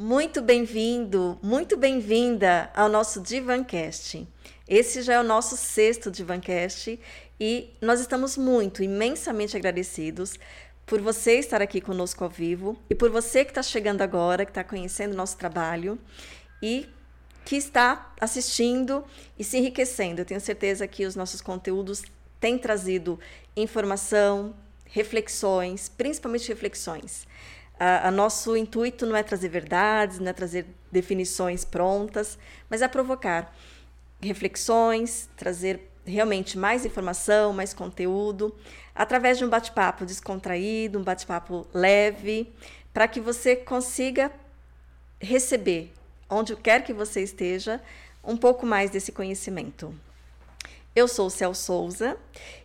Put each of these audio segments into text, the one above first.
Muito bem-vindo, muito bem-vinda ao nosso Divancast. Esse já é o nosso sexto Divancast e nós estamos muito, imensamente agradecidos por você estar aqui conosco ao vivo e por você que está chegando agora, que está conhecendo o nosso trabalho e que está assistindo e se enriquecendo. Eu tenho certeza que os nossos conteúdos têm trazido informação, reflexões, principalmente reflexões. A, nosso intuito não é trazer verdades, não é trazer definições prontas, mas é provocar reflexões, trazer realmente mais informação, mais conteúdo, através de um bate-papo descontraído, um bate-papo leve, para que você consiga receber, onde quer que você esteja, um pouco mais desse conhecimento. Eu sou o Cel Souza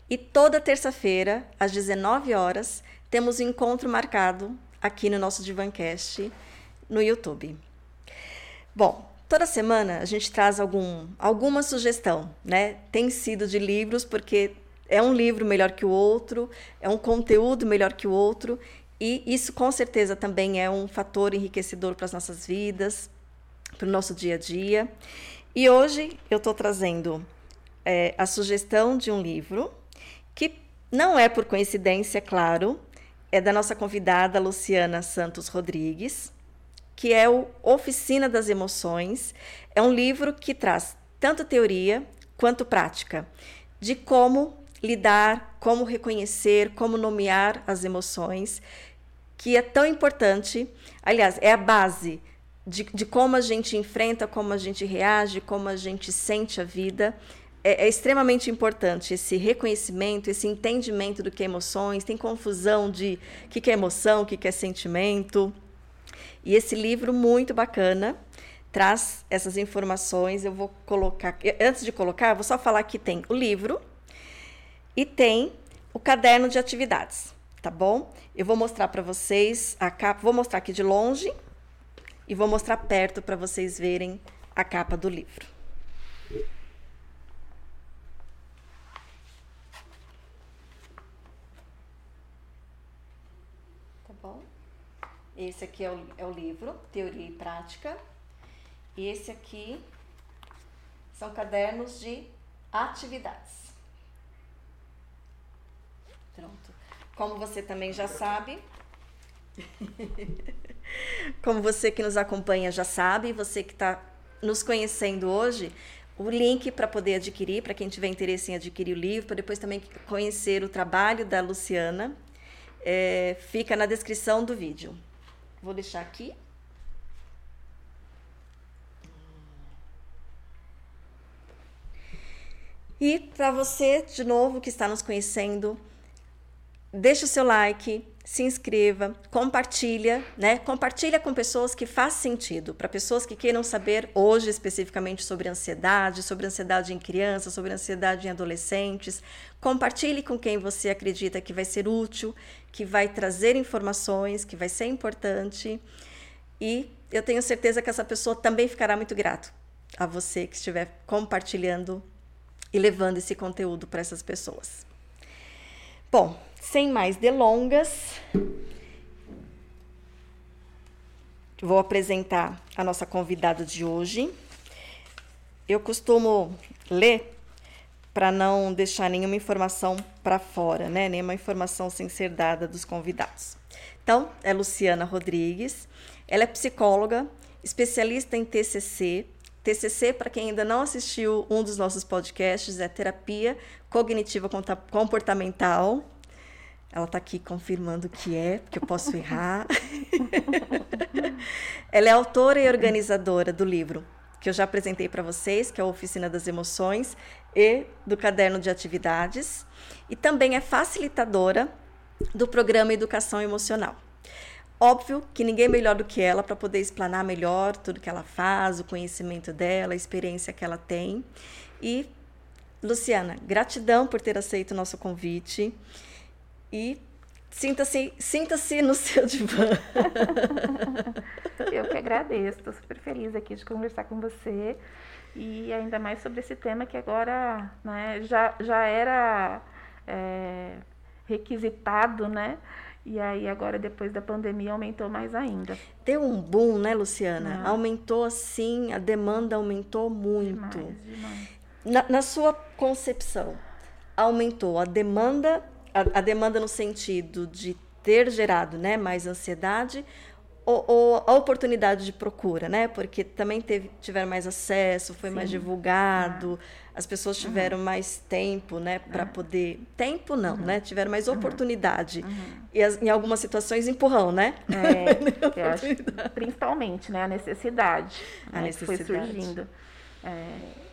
e toda terça-feira, às 19 horas, temos um encontro marcado aqui no nosso Divancast no YouTube. Bom, toda semana a gente traz algum, alguma sugestão, né? Tem sido de livros, porque é um livro melhor que o outro, é um conteúdo melhor que o outro, e isso com certeza também é um fator enriquecedor para as nossas vidas, para o nosso dia a dia. E hoje eu estou trazendo é, a sugestão de um livro que não é por coincidência, claro, é da nossa convidada Luciana Santos Rodrigues, que é o Oficina das Emoções. É um livro que traz tanto teoria quanto prática de como lidar, como reconhecer, como nomear as emoções, que é tão importante. Aliás, é a base de, de como a gente enfrenta, como a gente reage, como a gente sente a vida é, é, extremamente importante esse reconhecimento, esse entendimento do que é emoções. Tem confusão de o que, que é emoção, o que, que é sentimento. E esse livro muito bacana traz essas informações. Eu vou colocar. Antes de colocar, vou só falar que tem o livro e tem o caderno de atividades, tá bom? Eu vou mostrar para vocês a capa. Vou mostrar aqui de longe e vou mostrar perto para vocês verem a capa do livro. Esse aqui é o, é o livro, Teoria e Prática. E esse aqui são cadernos de atividades. Pronto. Como você também já sabe, como você que nos acompanha já sabe, você que está nos conhecendo hoje, o link para poder adquirir, para quem tiver interesse em adquirir o livro, para depois também conhecer o trabalho da Luciana, é, fica na descrição do vídeo. Vou deixar aqui. E para você, de novo, que está nos conhecendo, deixa o seu like, se inscreva, compartilha, né? Compartilha com pessoas que faz sentido, para pessoas que queiram saber hoje especificamente sobre ansiedade, sobre ansiedade em crianças, sobre ansiedade em adolescentes. Compartilhe com quem você acredita que vai ser útil, que vai trazer informações, que vai ser importante. E eu tenho certeza que essa pessoa também ficará muito grato a você que estiver compartilhando e levando esse conteúdo para essas pessoas. Bom, sem mais delongas, vou apresentar a nossa convidada de hoje. Eu costumo ler para não deixar nenhuma informação para fora, né? Nenhuma informação sem ser dada dos convidados. Então, é Luciana Rodrigues. Ela é psicóloga, especialista em TCC. TCC, para quem ainda não assistiu um dos nossos podcasts, é terapia cognitiva comportamental. Ela está aqui confirmando que é, porque eu posso errar. Ela é autora e organizadora do livro que eu já apresentei para vocês, que é a Oficina das Emoções, e do Caderno de Atividades, e também é facilitadora do programa Educação Emocional. Óbvio que ninguém é melhor do que ela para poder explanar melhor tudo que ela faz, o conhecimento dela, a experiência que ela tem. E, Luciana, gratidão por ter aceito o nosso convite. E Sinta-se sinta -se no seu divã. Eu que agradeço, estou super feliz aqui de conversar com você e ainda mais sobre esse tema que agora né, já, já era é, requisitado, né? E aí agora depois da pandemia aumentou mais ainda. Deu um boom, né, Luciana? É. Aumentou assim, a demanda aumentou muito. Demais, demais. Na, na sua concepção, aumentou a demanda, a, a demanda no sentido de ter gerado né, mais ansiedade ou, ou, a oportunidade de procura, né? Porque também teve, tiveram mais acesso, foi Sim. mais divulgado, ah. as pessoas tiveram uhum. mais tempo, né, para é. poder. Tempo não, uhum. né? Tiveram mais oportunidade. E as, em algumas situações empurrão, né? É, eu acho, principalmente, né? A necessidade, a né, necessidade. que foi surgindo. É,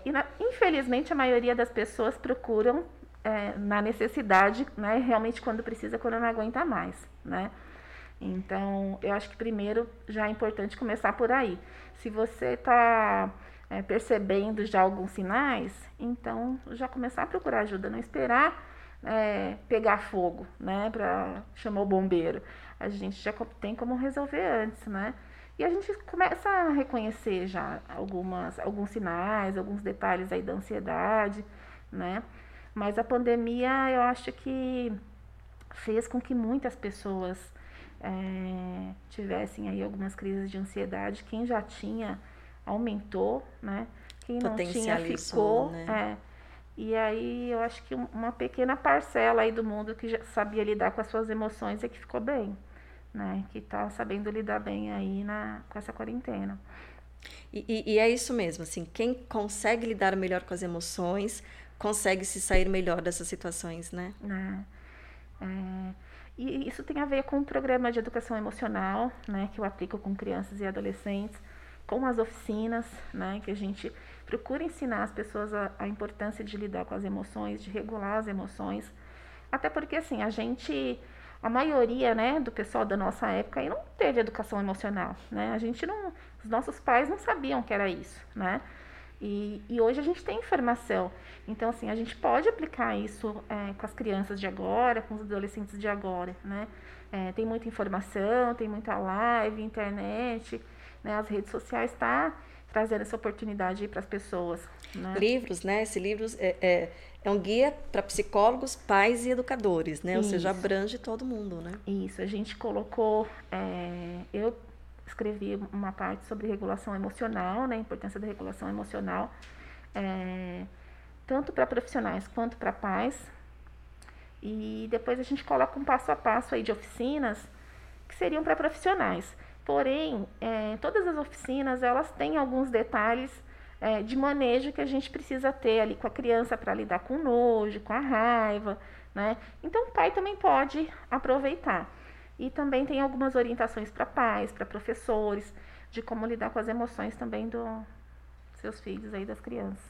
e na, infelizmente a maioria das pessoas procuram é, na necessidade, né? Realmente quando precisa, quando não aguenta mais, né? Então, eu acho que primeiro já é importante começar por aí. Se você está é, percebendo já alguns sinais, então já começar a procurar ajuda, não esperar é, pegar fogo, né, para chamar o bombeiro. A gente já tem como resolver antes, né? E a gente começa a reconhecer já algumas, alguns sinais, alguns detalhes aí da ansiedade, né? Mas a pandemia, eu acho que fez com que muitas pessoas é, tivessem aí algumas crises de ansiedade. Quem já tinha aumentou, né? Quem não tinha ficou. Né? É. E aí eu acho que uma pequena parcela aí do mundo que já sabia lidar com as suas emoções é que ficou bem, né? Que está sabendo lidar bem aí na, com essa quarentena. E, e, e, é isso mesmo, assim, quem consegue lidar melhor com as emoções consegue se sair melhor dessas situações, né? É. é e isso tem a ver com o programa de educação emocional, né, que eu aplico com crianças e adolescentes, com as oficinas, né, que a gente procura ensinar as pessoas a, a importância de lidar com as emoções, de regular as emoções. Até porque, assim, a gente, a maioria, né, do pessoal da nossa época aí não teve educação emocional, né? A gente não, os nossos pais não sabiam que era isso, né? E, e, hoje a gente tem informação. Então, assim, a gente pode aplicar isso é, com as crianças de agora, com os adolescentes de agora, né? É, tem muita informação, tem muita live, internet, né? As redes sociais estão tá trazendo essa oportunidade para as pessoas. Né? Livros, né? Esse livro é, é, é um guia para psicólogos, pais e educadores, né? Ou seja, abrange todo mundo, né? Isso, a gente colocou... É, eu escrevi uma parte sobre regulação emocional, né, a importância da regulação emocional, é, tanto para profissionais quanto para pais. E depois a gente coloca um passo a passo aí de oficinas que seriam para profissionais. Porém, é, todas as oficinas elas têm alguns detalhes é, de manejo que a gente precisa ter ali com a criança para lidar com nojo, com a raiva, né? Então o pai também pode aproveitar. E também tem algumas orientações para pais, para professores, de como lidar com as emoções também dos seus filhos aí, das crianças.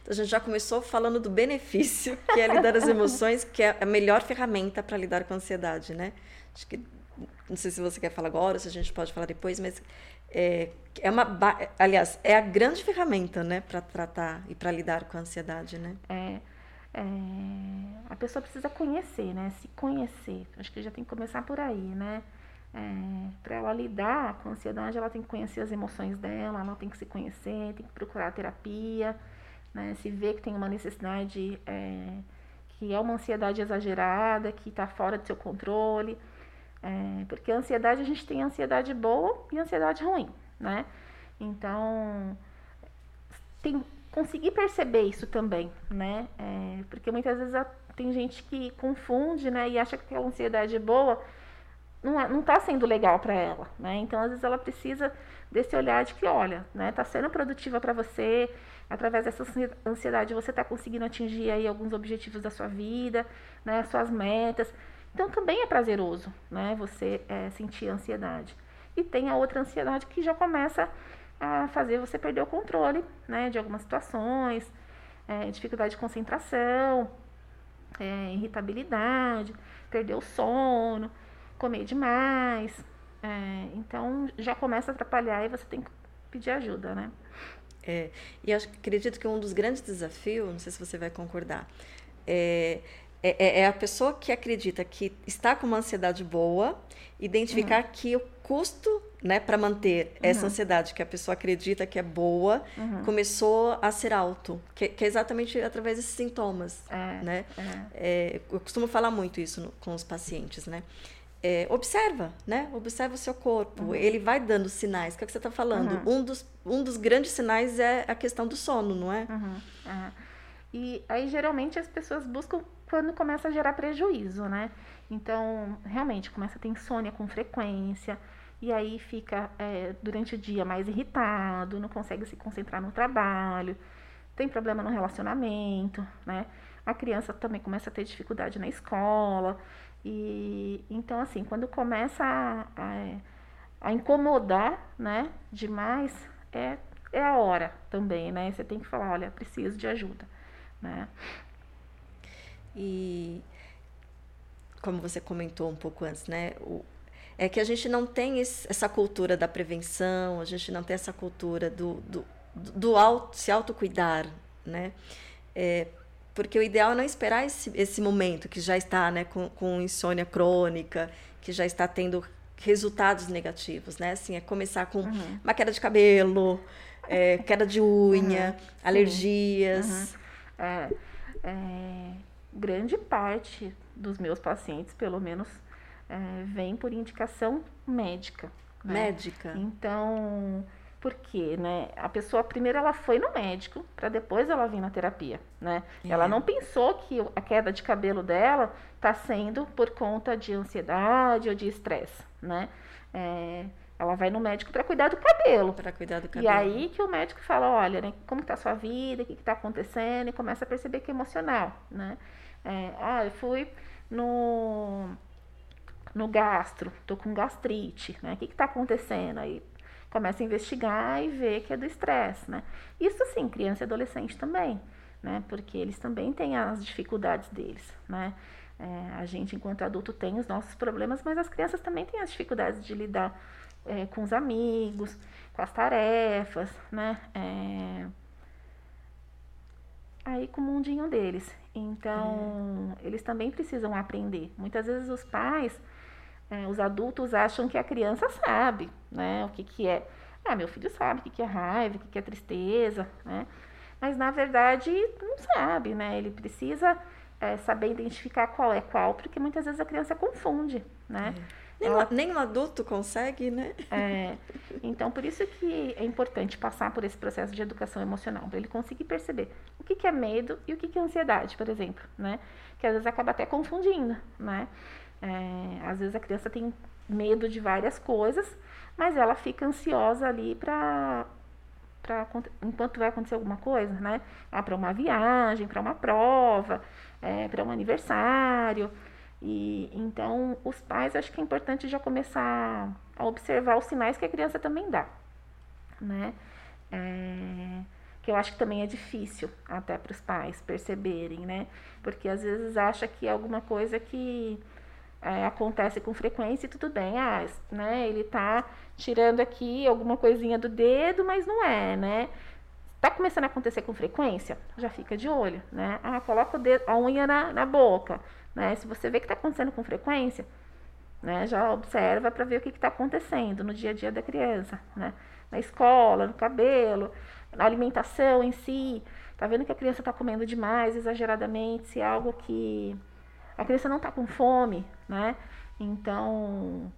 Então, a gente já começou falando do benefício, que é lidar as emoções, que é a melhor ferramenta para lidar com a ansiedade, né? Acho que, não sei se você quer falar agora, se a gente pode falar depois, mas é, é uma, aliás, é a grande ferramenta, né, para tratar e para lidar com a ansiedade, né? É é, a pessoa precisa conhecer, né? Se conhecer. Acho que já tem que começar por aí, né? É, para ela lidar com a ansiedade, ela tem que conhecer as emoções dela, ela tem que se conhecer, tem que procurar terapia, né? Se vê que tem uma necessidade é, que é uma ansiedade exagerada, que está fora do seu controle. É, porque a ansiedade, a gente tem ansiedade boa e ansiedade ruim, né? Então, tem conseguir perceber isso também, né? É, porque muitas vezes tem gente que confunde, né? E acha que aquela ansiedade é boa não, é, não tá sendo legal para ela, né? Então, às vezes, ela precisa desse olhar de que, olha, né? Tá sendo produtiva para você, através dessa ansiedade você tá conseguindo atingir aí alguns objetivos da sua vida, né? Suas metas. Então, também é prazeroso, né? Você é, sentir ansiedade. E tem a outra ansiedade que já começa a fazer você perder o controle né, de algumas situações, é, dificuldade de concentração, é, irritabilidade, perder o sono, comer demais. É, então já começa a atrapalhar e você tem que pedir ajuda, né? É, e eu acredito que um dos grandes desafios, não sei se você vai concordar, é, é, é, a pessoa que acredita que está com uma ansiedade boa, identificar uhum. que o custo né, para manter essa uhum. ansiedade que a pessoa acredita que é boa, uhum. começou a ser alto, que, que, é exatamente através desses sintomas, é, né? É. É, eu costumo falar muito isso no, com os pacientes, né? É, observa, né? Observa o seu corpo. Uhum. Ele vai dando sinais, que é o que você está falando. Um, dos, um dos grandes sinais é a questão do sono, não é? E aí, geralmente, as pessoas buscam quando começa a gerar prejuízo, né? Então, realmente, começa a ter insônia com frequência, e aí fica é, durante o dia mais irritado, não consegue se concentrar no trabalho, tem problema no relacionamento, né? A criança também começa a ter dificuldade na escola. E então, assim, quando começa a, a, a incomodar, né, demais, é, é a hora também, né? Você tem que falar, olha, preciso de ajuda, né? E como você comentou um pouco antes, né? É que a gente não tem esse, essa cultura da prevenção, a gente não tem essa cultura do, do, do auto, se autocuidar, né? É, porque o ideal é não esperar esse, esse momento que já está né, com, com insônia crônica, que já está tendo resultados negativos, né? Assim, é começar com uhum. uma queda de cabelo, é, queda de unha, uhum. alergias. Uhum. É, é, grande parte dos meus pacientes, pelo menos, é, vem por indicação médica. Né? Médica. Então, por quê, né? A pessoa primeiro ela foi no médico para depois ela vir na terapia, né? É. Ela não pensou que a queda de cabelo dela está sendo por conta de ansiedade ou de estresse, né? É, ela vai no médico para cuidar do cabelo. Para cuidar do cabelo. E aí que o médico fala, olha, né, como está a sua vida, o que está acontecendo, e começa a perceber que é emocional, né? É, ah, eu fui no, no gastro, tô com gastrite, né? O que está acontecendo? Aí começa a investigar e vê que é do estresse, né? Isso sim, criança e adolescente também, né? Porque eles também têm as dificuldades deles, né? É, a gente, enquanto adulto, tem os nossos problemas, mas as crianças também têm as dificuldades de lidar é, com os amigos, com as tarefas, né? É, aí com o mundinho deles. Então, é. eles também precisam aprender. Muitas vezes os pais, é, os adultos acham que a criança sabe, né? O que, que é. Ah, meu filho sabe o que, que é raiva, o que, que é tristeza, né? Mas na verdade não sabe, né? Ele precisa é, saber identificar qual é qual, porque muitas vezes a criança confunde, né? É. Ela... Nem um adulto consegue, né? É. Então, por isso que é importante passar por esse processo de educação emocional, para ele conseguir perceber o que, que é medo e o que, que é ansiedade, por exemplo, né? Que às vezes acaba até confundindo, né? É, às vezes a criança tem medo de várias coisas, mas ela fica ansiosa ali para para enquanto vai acontecer alguma coisa, né? Ah, para uma viagem, para uma prova, é, para um aniversário. E então os pais acho que é importante já começar a observar os sinais que a criança também dá, né? É, que eu acho que também é difícil até para os pais perceberem, né? Porque às vezes acha que é alguma coisa que é, acontece com frequência e tudo bem, ah, né? Ele tá tirando aqui alguma coisinha do dedo, mas não é, né? Tá começando a acontecer com frequência? Já fica de olho, né? Ah, coloca dedo, a unha na, na boca. Né? Se você vê que está acontecendo com frequência, né, já observa para ver o que está acontecendo no dia a dia da criança, né? na escola, no cabelo, na alimentação em si. Está vendo que a criança está comendo demais, exageradamente, se é algo que a criança não está com fome, né? Então,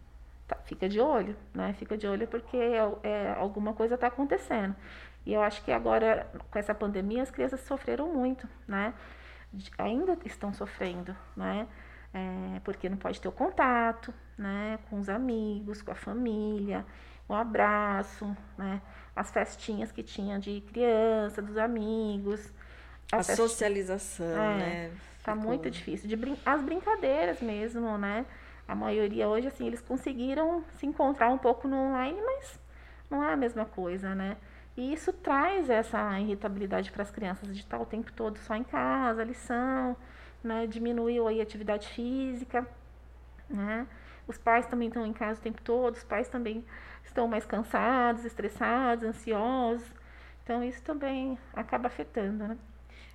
tá, fica de olho, né? Fica de olho porque é, é, alguma coisa está acontecendo. E eu acho que agora, com essa pandemia, as crianças sofreram muito, né? ainda estão sofrendo, né? É, porque não pode ter o contato, né? Com os amigos, com a família, o abraço, né? As festinhas que tinha de criança, dos amigos. A fest... socialização, é, né? Tá Ficou... muito difícil. De brin... As brincadeiras mesmo, né? A maioria hoje, assim, eles conseguiram se encontrar um pouco no online, mas não é a mesma coisa, né? E isso traz essa irritabilidade para as crianças de estar o tempo todo só em casa, lição, né? Diminuiu aí a atividade física, né? Os pais também estão em casa o tempo todo, os pais também estão mais cansados, estressados, ansiosos. Então isso também acaba afetando, né?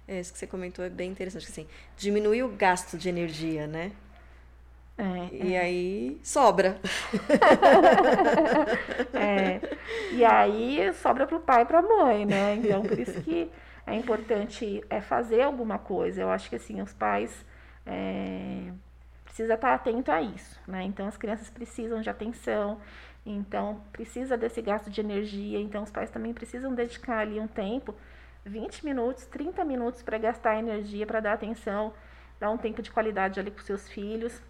É, isso que você comentou é bem interessante, assim, diminuir o gasto de energia, né? É, e é. aí sobra. é, e aí sobra para o pai e para a mãe, né? Então, por isso que é importante é fazer alguma coisa. Eu acho que assim, os pais é, precisa estar atento a isso, né? Então as crianças precisam de atenção, então precisa desse gasto de energia, então os pais também precisam dedicar ali um tempo, 20 minutos, 30 minutos para gastar energia, para dar atenção, dar um tempo de qualidade ali com seus filhos,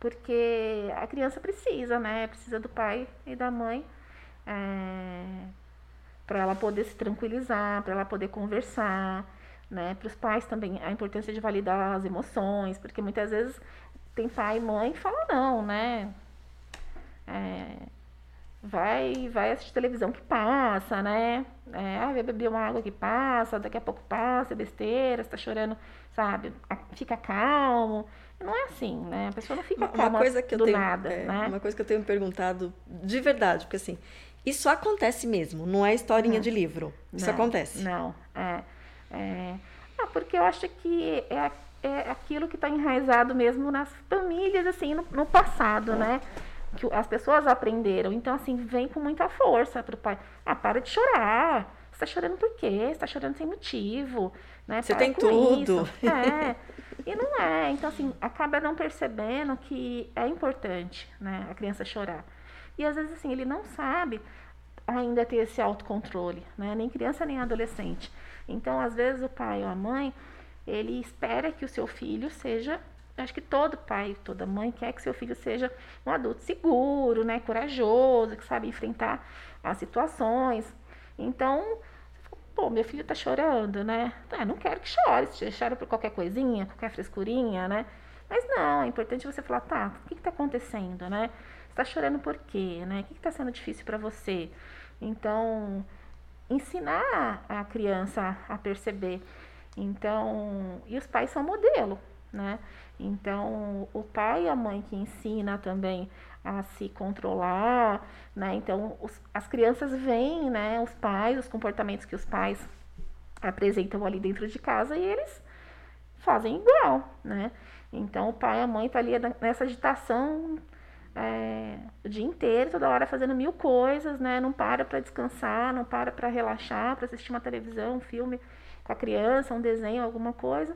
porque a criança precisa, né? Precisa do pai e da mãe. É, para ela poder se tranquilizar, para ela poder conversar, né? Para os pais também a importância de validar as emoções, porque muitas vezes tem pai e mãe que falam não, né? É, vai, vai assistir televisão que passa, né? É, ah, vai beber uma água que passa, daqui a pouco passa, é besteira, está chorando, sabe? Fica calmo. Não é assim, né? A pessoa não fica calma uma coisa que eu do tenho, nada, é, né? Uma coisa que eu tenho perguntado de verdade, porque assim, isso acontece mesmo, não é historinha não, de livro. Isso não, acontece. Não, é, é. Ah, porque eu acho que é, é aquilo que está enraizado mesmo nas famílias, assim, no, no passado, né? Que as pessoas aprenderam. Então, assim, vem com muita força para o pai. Ah, para de chorar. Você está chorando por quê? Você está chorando sem motivo. Né? Você para tem tudo. Isso. É. E não é. Então, assim, acaba não percebendo que é importante, né? A criança chorar. E às vezes, assim, ele não sabe ainda ter esse autocontrole, né? Nem criança, nem adolescente. Então, às vezes, o pai ou a mãe, ele espera que o seu filho seja acho que todo pai, toda mãe quer que seu filho seja um adulto seguro, né, corajoso, que sabe enfrentar as situações. Então, pô, meu filho tá chorando, né? Ah, não quero que chore, se chora por qualquer coisinha, qualquer frescurinha, né? Mas não, é importante você falar, tá, o que está acontecendo, né? está chorando por quê, né? O que está sendo difícil para você? Então, ensinar a criança a perceber. Então, e os pais são modelo, né? Então, o pai e a mãe que ensina também a se controlar, né? Então, os, as crianças veem, né, os pais, os comportamentos que os pais apresentam ali dentro de casa e eles fazem igual, né? Então, o pai e a mãe tá ali nessa agitação é, o dia inteiro, toda hora fazendo mil coisas, né? Não para para descansar, não para para relaxar, para assistir uma televisão, um filme com a criança, um desenho, alguma coisa,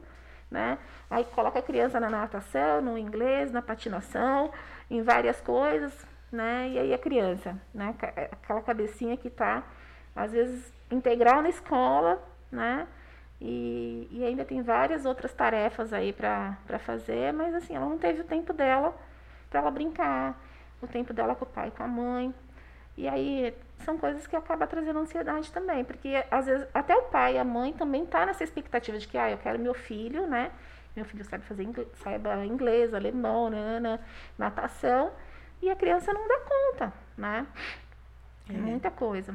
né? Aí coloca a criança na natação, no inglês, na patinação, em várias coisas, né? E aí a criança, né? Aquela cabecinha que tá, às vezes, integral na escola, né? E, e ainda tem várias outras tarefas aí para fazer, mas assim, ela não teve o tempo dela para ela brincar, o tempo dela com o pai e com a mãe. E aí são coisas que acabam trazendo ansiedade também, porque às vezes até o pai e a mãe também tá nessa expectativa de que ah, eu quero meu filho, né? Meu filho sabe fazer inglês, saiba inglês, alemão, nana, natação, e a criança não dá conta, né? É. Muita coisa.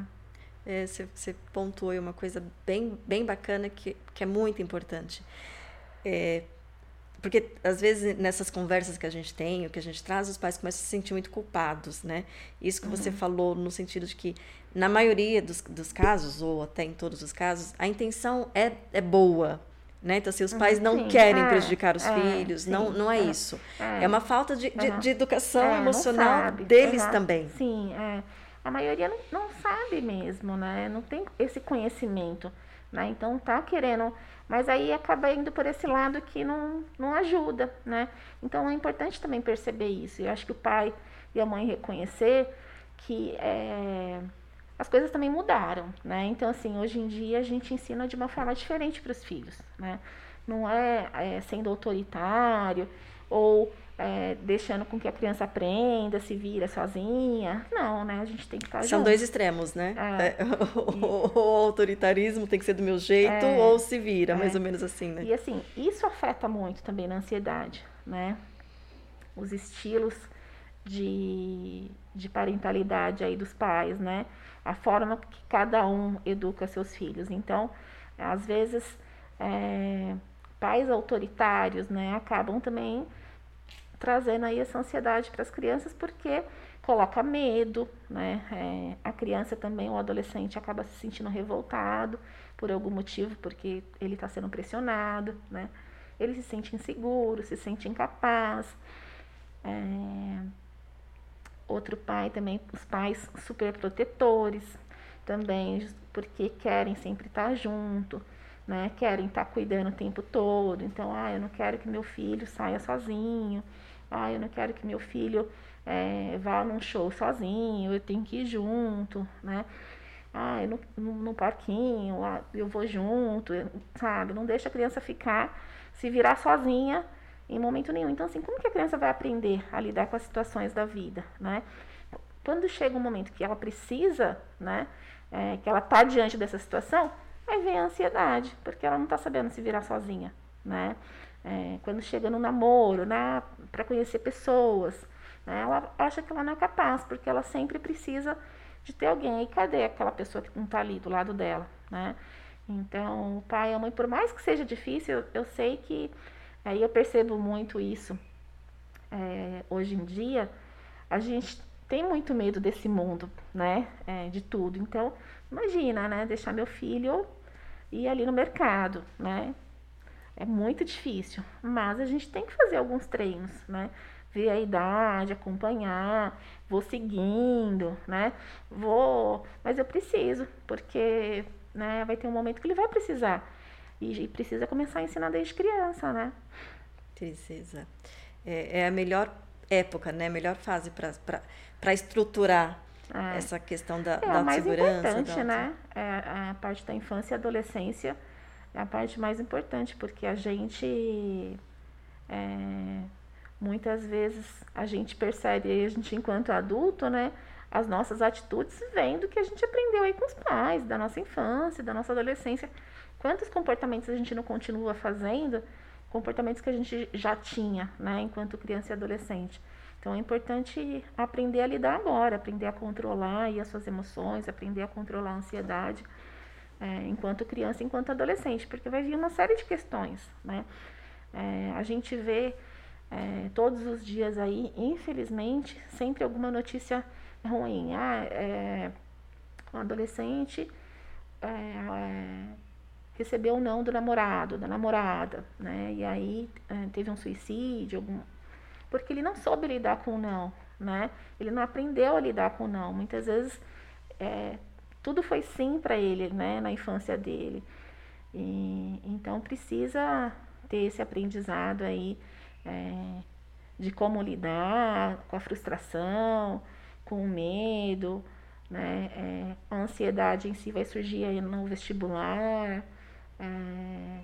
É, você, você pontuou uma coisa bem, bem bacana que, que é muito importante. É, porque às vezes nessas conversas que a gente tem, o que a gente traz, os pais começam a se sentir muito culpados, né? Isso que uhum. você falou no sentido de que na maioria dos, dos casos ou até em todos os casos, a intenção é, é boa, né? Então, assim, os pais não sim. querem é, prejudicar os é, filhos, sim, não, não é, é isso. É, uma falta de, de, de educação emocional deles também. Sim. A maioria não, não sabe mesmo, né? Não tem esse conhecimento, né? Então, tá querendo mas aí acaba indo por esse lado que não, não ajuda, né? Então é importante também perceber isso. Eu acho que o pai e a mãe reconhecer que é, as coisas também mudaram, né? Então, assim, hoje em dia a gente ensina de uma forma diferente para os filhos, né? Não é, é sendo autoritário ou é, deixando com que a criança aprenda, se vira sozinha. Não, né? A gente tem que estar São junto. dois extremos, né? É. É, o, o, autoritarismo tem que ser do meu jeito é. ou se vira, mais é. ou menos assim, né? E assim, isso afeta muito também na ansiedade, né? Os estilos de, de parentalidade aí dos pais, né? A forma que cada um educa seus filhos. Então, às vezes, é, pais autoritários, né? Acabam também trazendo aí essa ansiedade para as crianças, porque coloca medo, né? É, a criança também, o adolescente, acaba se sentindo revoltado por algum motivo, porque ele está sendo pressionado, né? Ele se sente inseguro, se sente incapaz. É, outro pai também, os pais super protetores, também porque querem sempre estar junto, né? Querem estar cuidando o tempo todo. Então, ah, eu não quero que meu filho saia sozinho. Ah, eu não quero que meu filho é, vá num show sozinho. Eu tenho que ir junto, né? Ah, eu no, no parquinho, ah, eu vou junto, sabe? Não deixa a criança ficar, se virar sozinha em momento nenhum. Então, assim, como que a criança vai aprender a lidar com as situações da vida, né? Quando chega um momento que ela precisa, né? É, que ela está diante dessa situação, aí vem a ansiedade, porque ela não está sabendo se virar sozinha, né? É, quando chega no namoro, né, para conhecer pessoas, né, ela acha que ela não é capaz, porque ela sempre precisa de ter alguém. E cadê aquela pessoa que não está ali do lado dela, né? Então, o pai e a mãe, por mais que seja difícil, eu, eu sei que aí eu percebo muito isso é, hoje em dia. A gente tem muito medo desse mundo, né? É, de tudo. Então, imagina, né? Deixar meu filho ir ali no mercado, né? É muito difícil, mas a gente tem que fazer alguns treinos, né? Ver a idade, acompanhar, vou seguindo, né? Vou, mas eu preciso, porque né, vai ter um momento que ele vai precisar. E, e precisa começar a ensinar desde criança, né? Precisa. É, é a melhor época, né? A melhor fase para estruturar é. essa questão da, é, da mais segurança. importante, da... né? É a parte da infância e adolescência é a parte mais importante, porque a gente é, muitas vezes a gente percebe, a gente enquanto adulto, né? As nossas atitudes vêm do que a gente aprendeu aí com os pais, da nossa infância, da nossa adolescência. Quantos comportamentos a gente não continua fazendo? Comportamentos que a gente já tinha, né, enquanto criança e adolescente. Então é importante aprender a lidar agora, aprender a controlar as suas emoções, aprender a controlar a ansiedade é, enquanto criança, enquanto adolescente, porque vai vir uma série de questões, né? É, a gente vê é, todos os dias aí, infelizmente, sempre alguma notícia ruim. Ah, é, um adolescente é, é, recebeu o não do namorado, da namorada, né? E aí teve um suicídio, algum, porque ele não soube lidar com o não, né? Ele não aprendeu a lidar com o não. Muitas vezes é, tudo foi sim para ele, né? Na infância dele. E, então precisa ter esse aprendizado aí é, de como lidar com a frustração, com o medo, né? É, a ansiedade em si vai surgir aí no vestibular, é,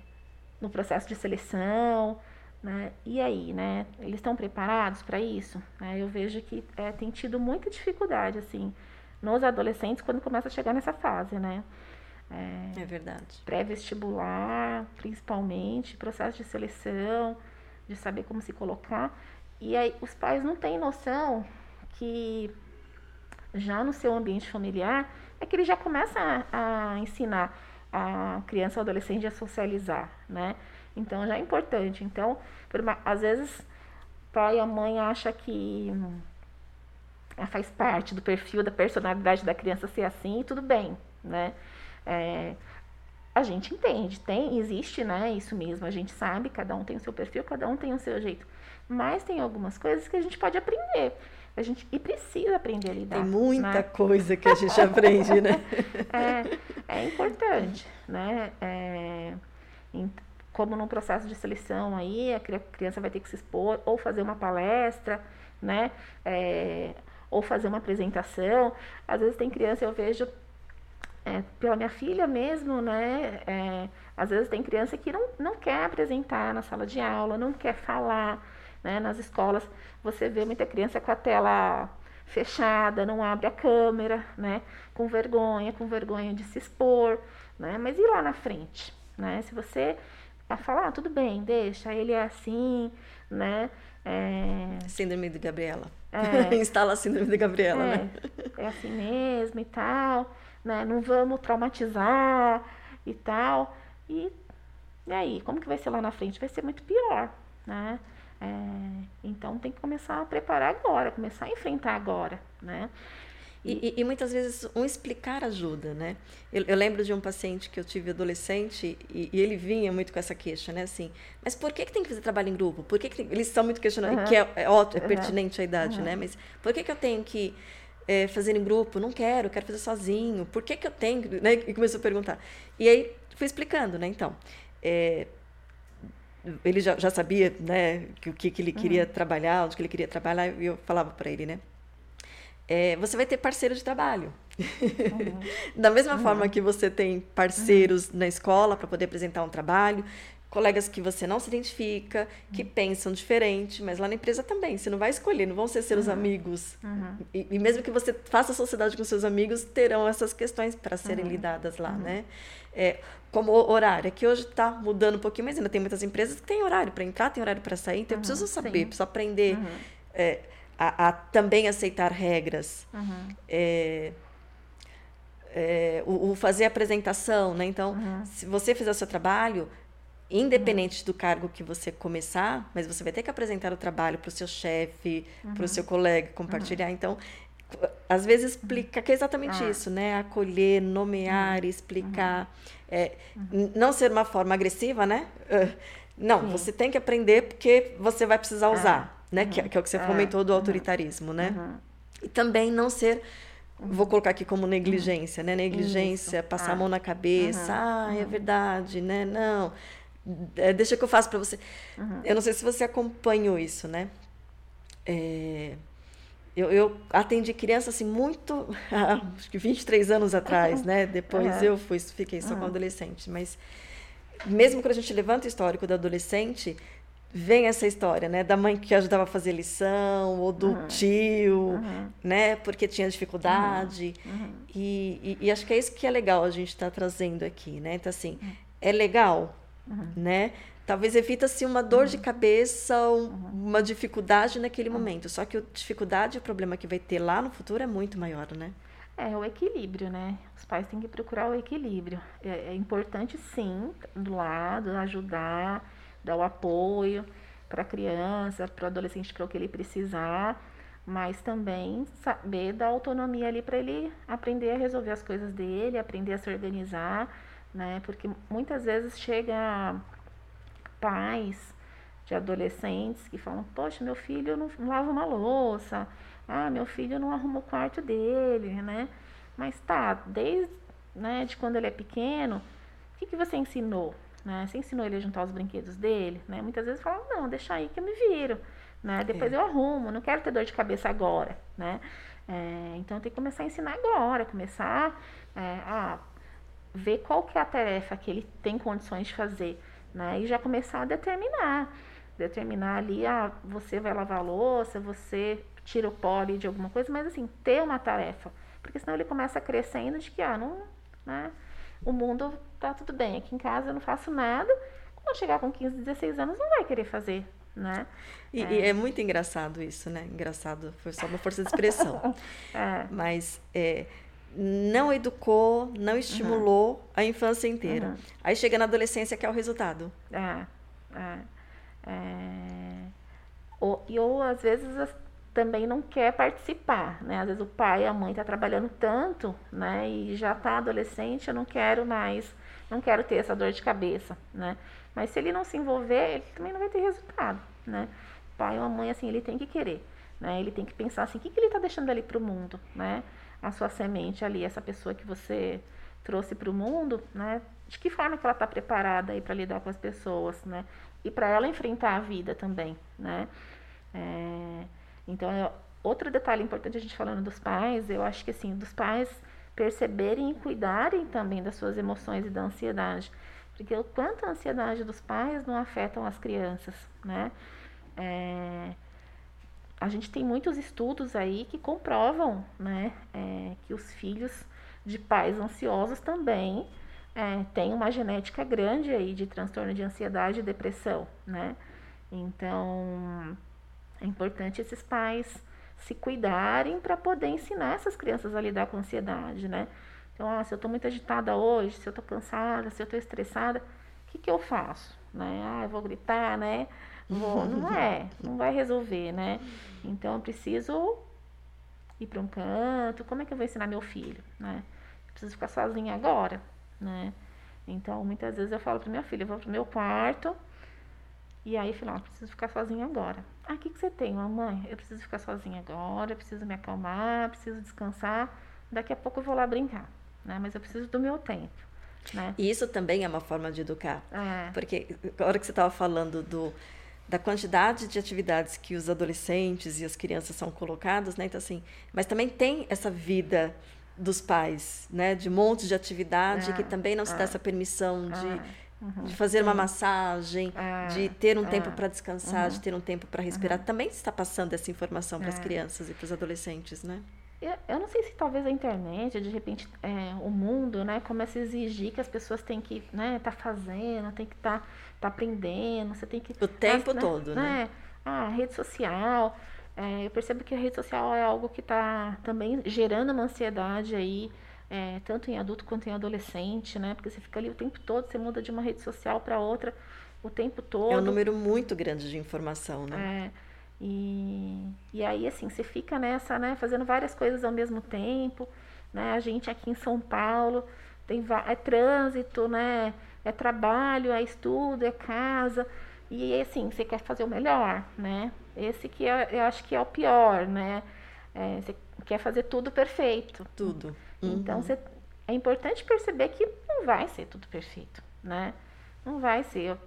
no processo de seleção. Né? E aí, né? Eles estão preparados para isso? Eu vejo que tem tido muita dificuldade, assim, nos adolescentes quando começa a chegar nessa fase, né? É, é verdade. Pré-vestibular, principalmente, processo de seleção, de saber como se colocar. E aí os pais não têm noção que já no seu ambiente familiar é que ele já começa a, a ensinar a criança ou adolescente a socializar, né? Então já é importante. Então, às vezes, pai e a mãe acha que faz parte do perfil da personalidade da criança ser assim e tudo bem, né? É, a gente entende, tem, existe, né? Isso mesmo, a gente sabe, cada um tem o seu perfil, cada um tem o seu jeito. Mas tem algumas coisas que a gente pode aprender. A gente, e precisa aprender a lidar. Tem muita né? coisa que a gente aprende, né? é, é importante, né? É, como num processo de seleção aí, a criança vai ter que se expor, ou fazer uma palestra, né? É, ou fazer uma apresentação. Às vezes tem criança, eu vejo, é, pela minha filha mesmo, né? É, às vezes tem criança que não, não quer apresentar na sala de aula, não quer falar, né? Nas escolas você vê muita criança com a tela fechada, não abre a câmera, né? Com vergonha, com vergonha de se expor, né? Mas e lá na frente, né? Se você falar, ah, tudo bem, deixa, ele é assim, né? É... Síndrome de Gabriela. É... Instala a síndrome de Gabriela, é, né? É assim mesmo e tal, né? Não vamos traumatizar e tal. E, e aí, como que vai ser lá na frente? Vai ser muito pior, né? É, então tem que começar a preparar agora, começar a enfrentar agora, né? E, e, e, muitas vezes um explicar ajuda, né? Eu, eu, lembro de um paciente que eu tive adolescente e, e, ele vinha muito com essa queixa, né? Assim, mas por que, que tem que fazer trabalho em grupo? Por que, que tem... eles são muito questionando, uhum. que é, é, ótimo, é pertinente à idade, uhum. né? Mas por que, que eu tenho que é, fazer em grupo? Não quero, quero fazer sozinho. Por que, que eu tenho? Né? E começou a perguntar. E aí fui explicando, né? Então, é, ele já, já sabia, né? Que, o que, que ele queria uhum. trabalhar, onde que ele queria trabalhar. E eu falava para ele, né? É, você vai ter parceiro de trabalho. Uhum. da mesma uhum. forma que você tem parceiros uhum. na escola para poder apresentar um trabalho, colegas que você não se identifica, que uhum. pensam diferente, mas lá na empresa também. Você não vai escolher, não vão ser seus uhum. amigos. Uhum. E, e, mesmo que você faça sociedade com seus amigos, terão essas questões para serem lidadas lá, né? É, como horário, é que hoje está mudando um pouquinho, mas ainda tem muitas empresas que têm horário para entrar, tem horário para sair, então eu preciso saber, sim. preciso aprender. É, a, a também aceitar regras. Uhum. É, é, o, o, fazer apresentação, né? Então, uhum. se você fizer o seu trabalho, independente uhum. do cargo que você começar, mas você vai ter que apresentar o trabalho para o seu chefe, para o seu colega, compartilhar. Uhum. Então, às vezes explica que é exatamente ah. isso, né? Acolher, nomear, uhum. explicar. Uhum. É, não ser uma forma agressiva, né? Não, Sim. você tem que aprender porque você vai precisar usar né? Uhum. Que, que, é o que você comentou do autoritarismo, né? Uhum. E também não ser vou colocar aqui como negligência, né? Negligência, isso. passar ah. a mão na cabeça, uhum. ah, é verdade, né? Não, é, deixa que eu faço para você. Uhum. Eu não sei se você acompanhou isso, né? É, eu, eu, atendi criança assim muito, acho que 23 anos atrás, né? Depois uhum. eu fui, fiquei só com adolescente, mas mesmo quando a gente levanta o histórico do adolescente, vem essa história, né, da mãe que ajudava a fazer lição ou do uhum. tio, uhum. né, porque tinha dificuldade. Uhum. E, e, e, acho que é isso que é legal a gente estar tá trazendo aqui, né, então assim é legal, né, talvez evita-se uma dor de cabeça, uma dificuldade naquele momento, só que a dificuldade e o problema que vai ter lá no futuro é muito maior, né? É o equilíbrio, né? Os pais têm que procurar o equilíbrio. É, é importante, sim, do lado, ajudar, dar o apoio para a criança, para o adolescente, para o que ele precisar, mas também saber dar autonomia ali para ele aprender a resolver as coisas dele, aprender a se organizar, né? Porque muitas vezes chega pais de adolescentes que falam: Poxa, meu filho não lava uma louça, ah, meu filho não arruma o quarto dele, né? Mas tá, desde né, de quando ele é pequeno, o que, que você ensinou? Né? Você ensinou ele a juntar os brinquedos dele, né? Muitas vezes falam, não, deixa aí que eu me viro, né? Depois é. eu arrumo, não quero ter dor de cabeça agora, né? É, então tem que começar a ensinar agora, começar é, a ver qual que é a tarefa que ele tem condições de fazer, né? E já começar a determinar, determinar ali, ah, você vai lavar a louça, você tira o pó de alguma coisa, mas assim, ter uma tarefa, porque senão ele começa crescendo de que, ah, não, né? O mundo tá tudo bem. Aqui em casa eu não faço nada. Quando chegar com 15, 16 anos, não vai querer fazer, né? E é, e é muito engraçado isso, né? Engraçado, foi só uma força de expressão. é. Mas é, não educou, não estimulou uhum. a infância inteira. Uhum. Aí chega na adolescência que é o resultado. É, é, é. Ou, e ou às vezes também não quer participar, né? Às vezes o pai e a mãe tá trabalhando tanto, né? E já tá adolescente, eu não quero mais, não quero ter essa dor de cabeça, né? Mas se ele não se envolver, ele também não vai ter resultado, né? O pai ou a mãe, assim, ele tem que querer, né? Ele tem que pensar assim, o que, que ele está deixando ali para o mundo, né? A sua semente ali, essa pessoa que você trouxe para o mundo, né? De que forma que ela está preparada aí para lidar com as pessoas, né? E para ela enfrentar a vida também, né? É... Então, é outro detalhe importante a gente falando dos pais, eu acho que assim, dos pais perceberem e cuidarem também das suas emoções e da ansiedade. Porque o quanto a ansiedade dos pais não afetam as crianças, né? É, a gente tem muitos estudos aí que comprovam, né, é, que os filhos de pais ansiosos também é, têm uma genética grande aí de transtorno de ansiedade e depressão, né? Então, é importante esses pais se cuidarem para poder ensinar essas crianças a lidar com a ansiedade, né? Então, ah, se eu estou muito agitada hoje, se eu estou cansada, se eu estou estressada, o que, que eu faço? Né? Ah, eu vou gritar, né? Vou, não é, não vai resolver, né? Então, eu preciso ir para um canto, como é que eu vou ensinar meu filho, né? Eu preciso ficar sozinha agora, né? Então, muitas vezes eu falo para minha filha, eu vou pro meu quarto, e aí falo, ah, preciso ficar sozinha agora. Ah, o que, que você tem, mamãe? Eu preciso ficar sozinha agora, eu preciso me acalmar, preciso descansar, daqui a pouco eu vou lá brincar, né? Mas eu preciso do meu tempo. Né? E isso também é uma forma de educar. É. Porque a hora que você estava falando do, da quantidade de atividades que os adolescentes e as crianças são colocados, né? Então, assim, mas também tem essa vida dos pais, né? De um monte de atividade É, que também não se dá é. essa permissão de, É, uhum, de fazer uma massagem, É, de ter um é, tempo para descansar, uhum, de ter um tempo para respirar. Também se está passando essa informação para as É. crianças e para os adolescentes, né? Eu, eu não sei se talvez a internet, de repente, é, o mundo, né, começa a exigir que as pessoas têm que, né, tá fazendo, tem que tá, tá aprendendo, você tem que... O tempo né, todo, né? Ah, rede social, é, eu percebo que a rede social é algo que está também gerando uma ansiedade aí, é, tanto em adulto quanto em adolescente, né, porque você fica ali o tempo todo, você muda de uma rede social para outra o tempo todo. É um número muito grande de informação, né? É, e, e aí, assim, você fica nessa, né, fazendo várias coisas ao mesmo tempo, né? A gente aqui em São Paulo tem é trânsito, né? É trabalho, é estudo, é casa. E assim, você quer fazer o melhor, né? Esse que é, eu acho que é o pior, né? É, você quer fazer tudo perfeito. Tudo. Então, Uhum. você, é importante perceber que não vai ser tudo perfeito, né? Não vai ser.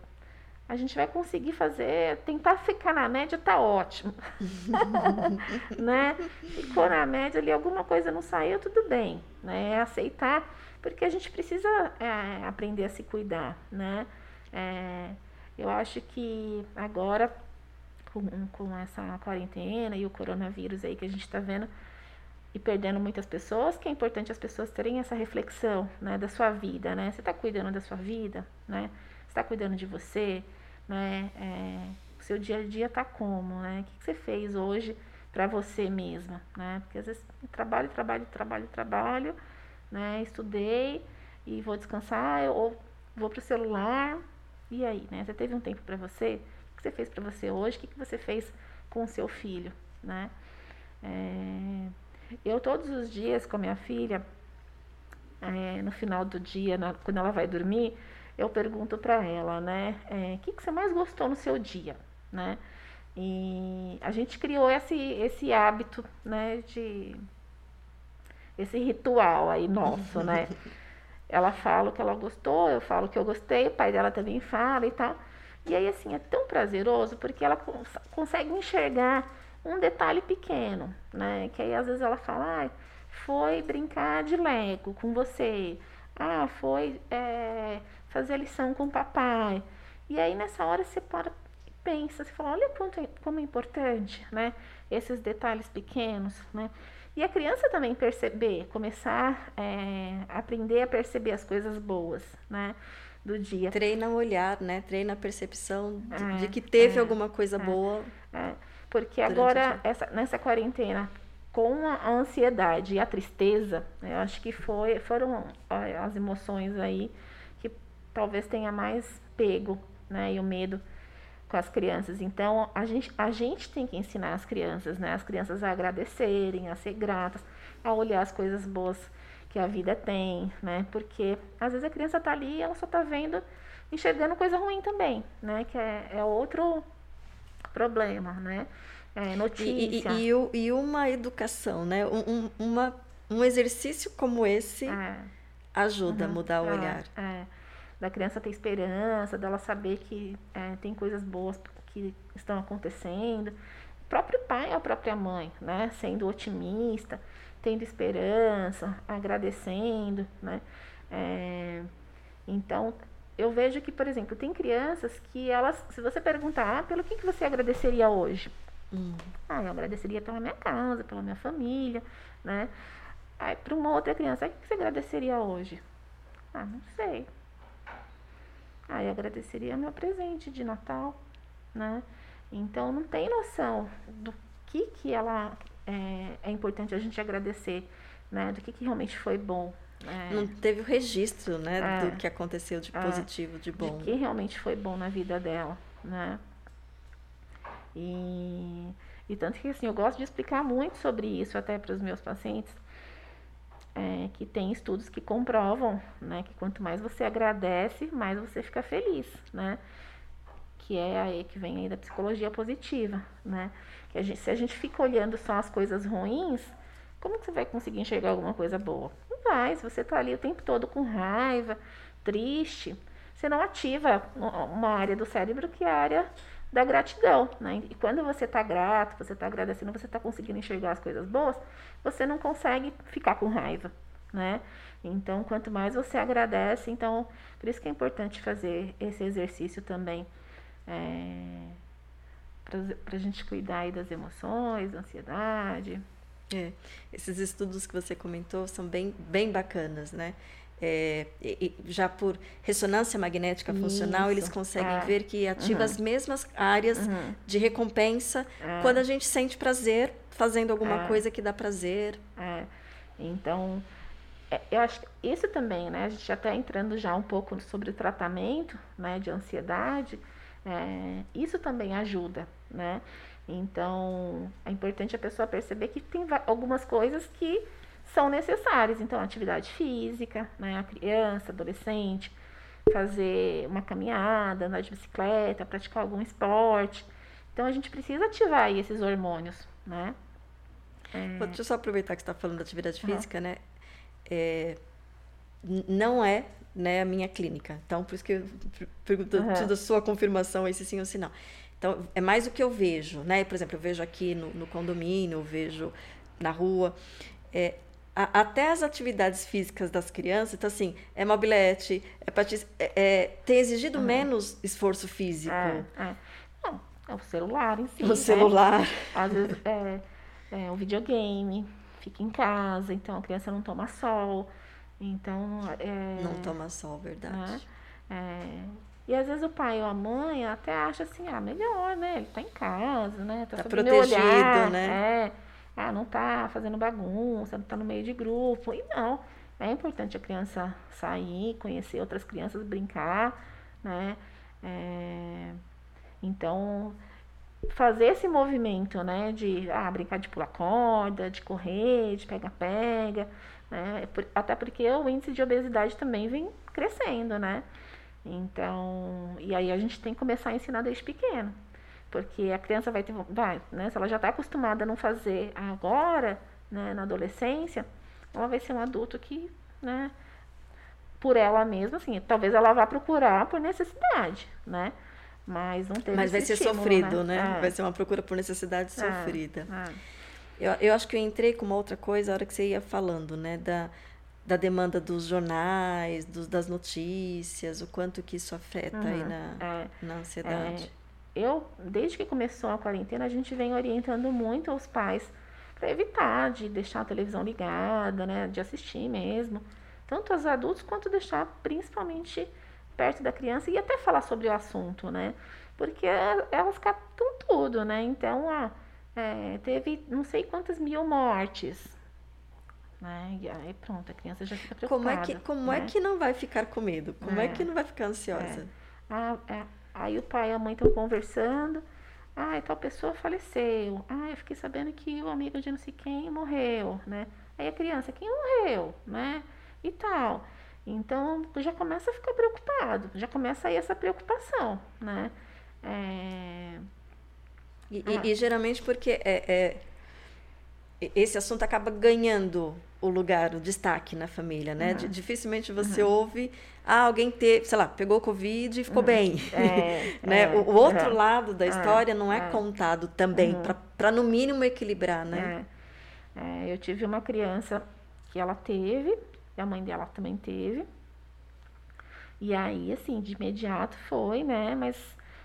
A gente vai conseguir fazer, tentar ficar na média tá ótimo, né? Ficou na média ali, alguma coisa não saiu, tudo bem, né? É aceitar, porque a gente precisa é, aprender a se cuidar, né? É, eu acho que agora, com, com essa quarentena e o coronavírus aí que a gente está vendo, e perdendo muitas pessoas, que é importante as pessoas terem essa reflexão, né, da sua vida, né? Você está cuidando da sua vida, né? Você está cuidando de você, né? É, seu dia a dia tá como, né? O que, você fez hoje para você mesma, né? Porque às vezes trabalho, trabalho, trabalho, trabalho, né? Estudei e vou descansar ou vou pro celular e aí, né? Você teve um tempo para você? O que você fez para você hoje? O que, que você fez com o seu filho, né? É, eu todos os dias com a minha filha, é, no final do dia, na- quando ela vai dormir, eu pergunto para ela, né, é, o que, que você mais gostou no seu dia, né? E a gente criou esse, esse hábito, né, de esse ritual aí nosso, né? Ela fala o que ela gostou, eu falo que eu gostei, o pai dela também fala e tal. E aí, assim, é tão prazeroso porque ela cons- consegue enxergar um detalhe pequeno, né? Que aí às vezes ela fala, ah, foi brincar de Lego com você. Ah, foi é, fazer lição com o papai. E aí nessa hora você para e pensa, você fala, olha quanto é, como é importante, né? Esses detalhes pequenos, né? E a criança também perceber, começar é, a aprender a perceber as coisas boas, né? Do dia. Treina o olhar, né? Treina a percepção de, É, de que teve é, alguma coisa é. boa. É, porque Durante agora, essa, nessa quarentena, com a ansiedade e a tristeza, eu acho que foi, foram as emoções aí que talvez tenha mais pego, né? E o medo com as crianças. Então, a gente, a gente tem que ensinar as crianças, né? As crianças a agradecerem, a ser gratas, a olhar as coisas boas que a vida tem, né? Porque às vezes a criança tá ali e ela só tá vendo, enxergando coisa ruim também, né? Que é, é outro problema, né? É, E, notícia. e, e, o- e uma educação, né? Um, um- uma, um exercício como esse é, ajuda a uhum, mudar o é, olhar. é. da criança ter esperança, dela saber que é, tem coisas boas que estão acontecendo. O próprio pai a própria mãe, né? Sendo otimista, tendo esperança, agradecendo, né? É, então, eu vejo que, por exemplo, tem crianças que elas, se você perguntar, ah, pelo que, que você agradeceria hoje? Hum. Ah, eu agradeceria pela minha casa, pela minha família, né? Aí, para uma outra criança, "Ah, o que você agradeceria hoje? Ah, não sei. Ah, eu agradeceria meu presente de Natal, né? Então, não tem noção do que que ela é, é importante a gente agradecer, né? Do que que realmente foi bom, né? Não teve o registro, né? É. Do que aconteceu de É. positivo, de bom. de que realmente foi bom na vida dela, né? E, E tanto que assim, eu gosto de explicar muito sobre isso até para os meus pacientes, é, que tem estudos que comprovam, né, que quanto mais você agradece, mais você fica feliz, né? Que é aí que vem aí da psicologia positiva, né? Que a gente, se a gente fica olhando só as coisas ruins, como que você vai conseguir enxergar alguma coisa boa? Vai, se você tá ali o tempo todo com raiva, triste, você não ativa uma área do cérebro que é a área da gratidão, né? E quando você está grato, você está agradecendo, você está conseguindo enxergar as coisas boas, você não consegue ficar com raiva, né? Então, quanto mais você agradece, então, por isso que é importante fazer esse exercício também, é, para a gente cuidar aí das emoções, da ansiedade. É, esses estudos que você comentou são bem, bem bacanas, né? é, e, já por ressonância magnética funcional, Isso. eles conseguem é. ver que ativa uhum. as mesmas áreas uhum. de recompensa é. quando a gente sente prazer fazendo alguma é. coisa que dá prazer. É. Então, é, eu acho que isso também, né? A gente já está entrando já um pouco sobre o tratamento né, de ansiedade. isso também ajuda, né? Então, é importante a pessoa perceber que tem algumas coisas que são necessárias. Então, atividade física, né? A criança, adolescente, fazer uma caminhada, andar de bicicleta, praticar algum esporte. Então, a gente precisa ativar aí esses hormônios, né? É... Deixa eu só aproveitar que você está falando da atividade física, uhum. né? É, não é né, a minha clínica. Então, por isso que eu pergunto uhum. da sua confirmação, esse sim ou se não. Então, é mais o que eu vejo, né? Por exemplo, eu vejo aqui no, no condomínio, eu vejo na rua. É, a, até as atividades físicas das crianças, então assim, é mobilete, é patins, é, é, tem exigido uhum. menos esforço físico. É, é. Não, é o celular em si. O né? celular. Às vezes é, é o videogame, fica em casa, então a criança não toma sol. Então. É, não toma sol, verdade. Né? É, e às vezes o pai ou a mãe até acha assim, ah, melhor, né? Ele tá em casa, né? Tá, tá protegido, olhar, né? É. Ah, não tá fazendo bagunça, não tá no meio de grupo. E não, é importante a criança sair, conhecer outras crianças, brincar, né? É, então, fazer esse movimento, né? De ah, brincar de pular corda, de correr, de pega-pega, né? Até porque o índice de obesidade também vem crescendo, né? Então, e aí a gente tem que começar a ensinar desde pequeno. Porque a criança vai ter. Vai, né? Se ela já está acostumada a não fazer agora, né, na adolescência, ela vai ser um adulto que, né, por ela mesma, assim, talvez ela vá procurar por necessidade, né? Mas não tem Mas vai ser estímulo, sofrido, né? né? É. Vai ser uma procura por necessidade é. sofrida. É. Eu, eu acho que eu entrei com uma outra coisa a hora que você ia falando, né? Da, da demanda dos jornais, dos, das notícias, o quanto que isso afeta uhum. aí na, é. na ansiedade. É eu, desde que começou a quarentena, a gente vem orientando muito os pais para evitar de deixar a televisão ligada, né, de assistir mesmo, tanto os adultos quanto deixar principalmente perto da criança e até falar sobre o assunto, né, porque elas captam tudo, né, então, ah, é, teve não sei quantas mil mortes, né? E aí pronto, a criança já fica preocupada. Como é que, como é né? é que não vai ficar com medo? Como é, é que não vai ficar ansiosa? É. Ah, é, Aí o pai e a mãe estão conversando. Ah, tal pessoa faleceu. Ah, eu fiquei sabendo que o amigo de não sei quem morreu, né? Aí a criança, quem morreu, né? E tal. Então, já começa a ficar preocupado, já começa aí essa preocupação, né? É... E, ah. e, e, geralmente porque é, é, esse assunto acaba ganhando o lugar, o destaque na família, né? Uhum. Dificilmente você uhum. ouve, ah, alguém teve, sei lá, pegou Covid e ficou uhum. bem. É, né? É, o, o, outro lado da história não é, é. contado também, uhum. para no mínimo equilibrar, né? É. É, eu tive uma criança que ela teve, e a mãe dela também teve. E aí, assim, de imediato foi, né? Mas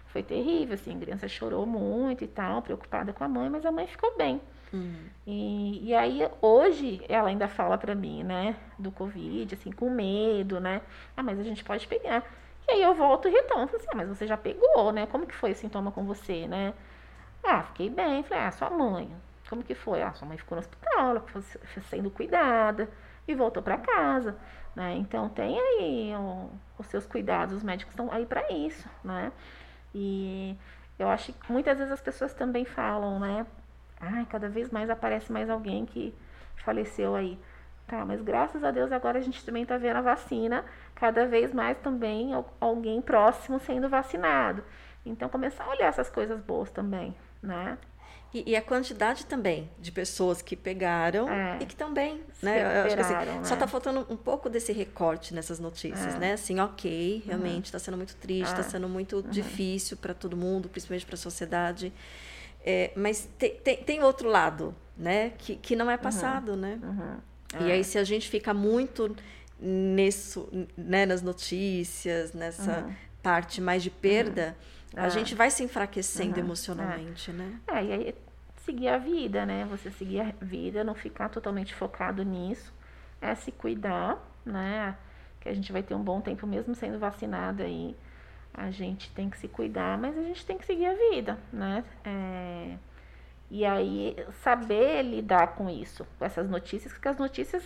foi terrível, assim, a criança chorou muito e tal, preocupada com a mãe, mas a mãe ficou bem. Uhum. E, e aí, hoje, ela ainda fala pra mim, né, do Covid, assim, com medo, né? Ah, mas a gente pode pegar. E aí eu volto e retomo. Assim, ah, mas você já pegou, né? Como que foi o sintoma com você, né? Ah, fiquei bem. Falei, ah, sua mãe. Como que foi? Ah, sua mãe ficou no hospital, ela foi sendo cuidada e voltou para casa, né? Então tem aí o, os seus cuidados, os médicos estão aí para isso, né? E eu acho que muitas vezes as pessoas também falam, né? Ai, cada vez mais aparece mais alguém que faleceu aí. Tá, mas graças a Deus agora a gente também está vendo a vacina, cada vez mais também alguém próximo sendo vacinado. Então começar a olhar essas coisas boas também, né? E, e, a quantidade também de pessoas que pegaram é, e que bem, né? Eu acho que assim, né? só está faltando um pouco desse recorte nessas notícias, é. né? Assim, ok, realmente está uhum. sendo muito triste, está é. sendo muito uhum. difícil para todo mundo, principalmente para a sociedade. É, mas te, te, tem outro lado, né? Que, que não é uhum. passado, uhum. né? E aí, se a gente fica muito nisso, né, nas notícias, nessa uhum. parte mais de perda, uhum. a gente vai se enfraquecendo uhum. emocionalmente, é. né? É, e aí seguir a vida, né? Você seguir a vida, não ficar totalmente focado nisso, é se cuidar, né? Que a gente vai ter um bom tempo mesmo sendo vacinada aí. A gente tem que se cuidar, mas a gente tem que seguir a vida, né? É, e aí saber lidar com isso, com essas notícias, porque as notícias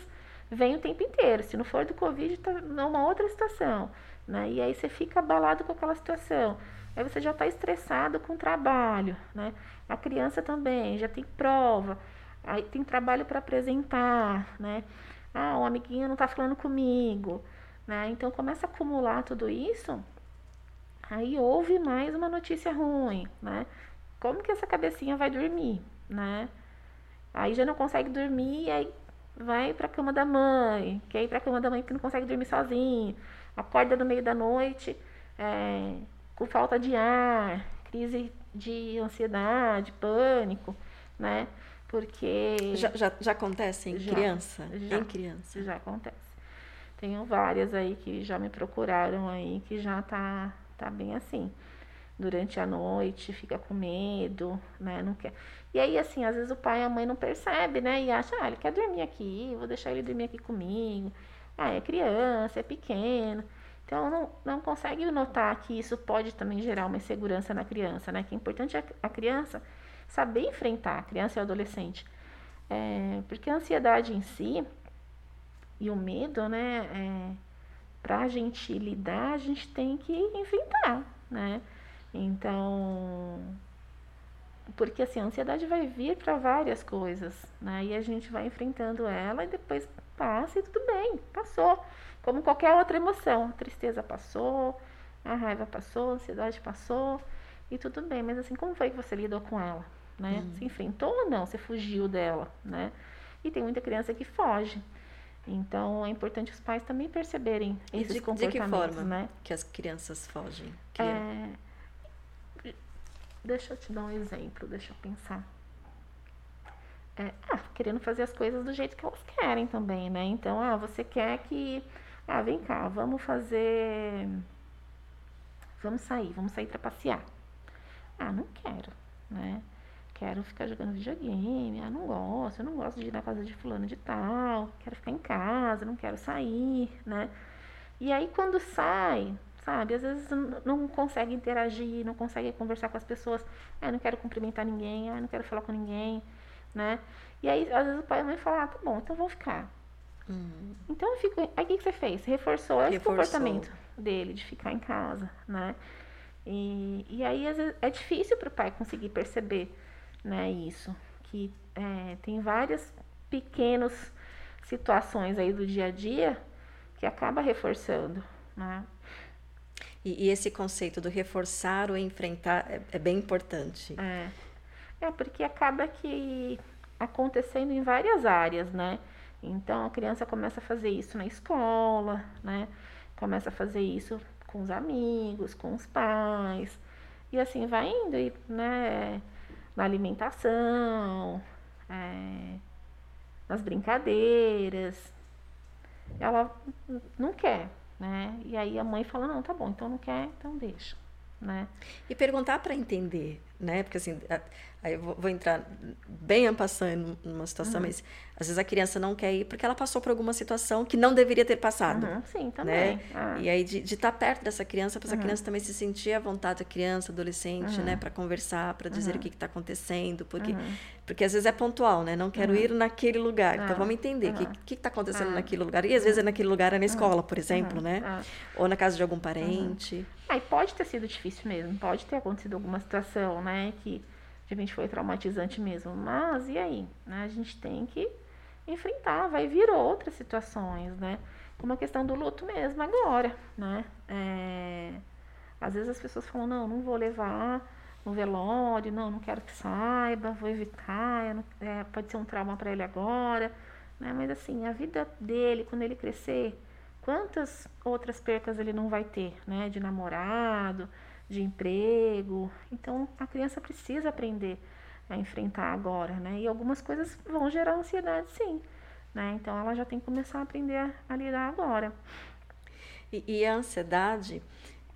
vêm o tempo inteiro. Se não for do Covid, está numa outra situação. Né? E aí você fica abalado com aquela situação. Aí você já está estressado com o trabalho. Né? A criança também já tem prova, aí tem trabalho para apresentar. Né? Ah, um amiguinho não está falando comigo. Né? Então começa a acumular tudo isso. Aí houve mais uma notícia ruim, né? Como que essa cabecinha vai dormir, né? Aí já não consegue dormir, aí vai para a cama da mãe, quer ir para a cama da mãe porque não consegue dormir sozinho, acorda no meio da noite é, com falta de ar, crise de ansiedade, pânico, né? Porque. Já, já, já acontece em já, criança? Já, em criança. Já acontece. Tenho várias aí que já me procuraram aí que já tá, tá bem assim durante a noite, fica com medo, né? Não quer. E aí, assim, às vezes o pai e a mãe não percebe, né? E acha, ah, ele quer dormir aqui, vou deixar ele dormir aqui comigo. Ah, é criança, é pequeno. Então, não, não consegue notar que isso pode também gerar uma insegurança na criança, né? Que é importante a, criança saber enfrentar, a criança e o adolescente. É, porque a ansiedade em si e o medo, né? É, para a gente lidar, a gente tem que enfrentar, né? Então, porque assim, a ansiedade vai vir para várias coisas, né? E a gente vai enfrentando ela e depois passa e tudo bem, passou. Como qualquer outra emoção, a tristeza passou, a raiva passou, a ansiedade passou e tudo bem. Mas assim, como foi que você lidou com ela, né? Hum. Você enfrentou ou não? Você fugiu dela, né? E tem muita criança que foge. Então é importante os pais também perceberem esses de, comportamentos, de que forma né? Que as crianças fogem. Que... É Deixa eu te dar um exemplo, deixa eu pensar. É, ah, querendo fazer as coisas do jeito que elas querem também, né? Então, ah, você quer que. Ah, vem cá, vamos fazer. Vamos sair, vamos sair para passear. Ah, não quero, né? Quero ficar jogando videogame. Ah, não gosto, eu não gosto de ir na casa de fulano de tal. Quero ficar em casa, não quero sair, né? E aí, quando sai, sabe? Às vezes não consegue interagir, não consegue conversar com as pessoas. Ah, não quero cumprimentar ninguém, ah, não quero falar com ninguém, né? E aí, às vezes o pai e a mãe falam, ah, tá bom, então vou ficar. Uhum. Então, eu fico... aí o que, que você fez? Reforçou, Reforçou esse comportamento dele, de ficar em casa, né? E, e aí, às vezes, é difícil para o pai conseguir perceber, né, isso. Que é, tem várias pequenas situações aí do dia a dia que acaba reforçando, né? E, e, esse conceito do reforçar ou enfrentar é, é, bem importante. É. é, porque acaba que acontecendo em várias áreas, né? Então a criança começa a fazer isso na escola, né? Começa a fazer isso com os amigos, com os pais. E assim vai indo, e, né? Na alimentação, é, nas brincadeiras. Ela não quer, né? E aí a mãe fala, não, tá bom, então não quer, então deixa, né? E perguntar para entender, né? Porque assim, aí eu vou, entrar bem ampassando numa situação, uhum. mas às vezes a criança não quer ir porque ela passou por alguma situação que não deveria ter passado. Uhum, sim, também. Né? Ah. E aí de estar tá perto dessa criança, para essa uhum. criança também se sentir à vontade, a criança, adolescente, né? Para conversar, para dizer o que está acontecendo, porque porque às vezes é pontual, né? Não quero ir naquele lugar. Então vamos entender o que está acontecendo naquele lugar. E às vezes é naquele lugar é na escola, por exemplo, né? Ou na casa de algum parente. Aí pode ter sido difícil mesmo, pode ter acontecido alguma situação, né? Que repente foi traumatizante mesmo. Mas e aí? Né? A gente tem que enfrentar, vai vir outras situações, né? Como a questão do luto mesmo agora, né? É, às vezes as pessoas falam, não, não vou levar no velório, não, não quero que saiba, vou evitar, não, é, pode ser um trauma para ele agora, né? Mas assim, a vida dele, quando ele crescer, quantas outras percas ele não vai ter, né? De namorado, de emprego. Então, a criança precisa aprender a enfrentar agora, né? E algumas coisas vão gerar ansiedade, sim, né? Então, ela já tem que começar a aprender a, a lidar agora. E, e a ansiedade,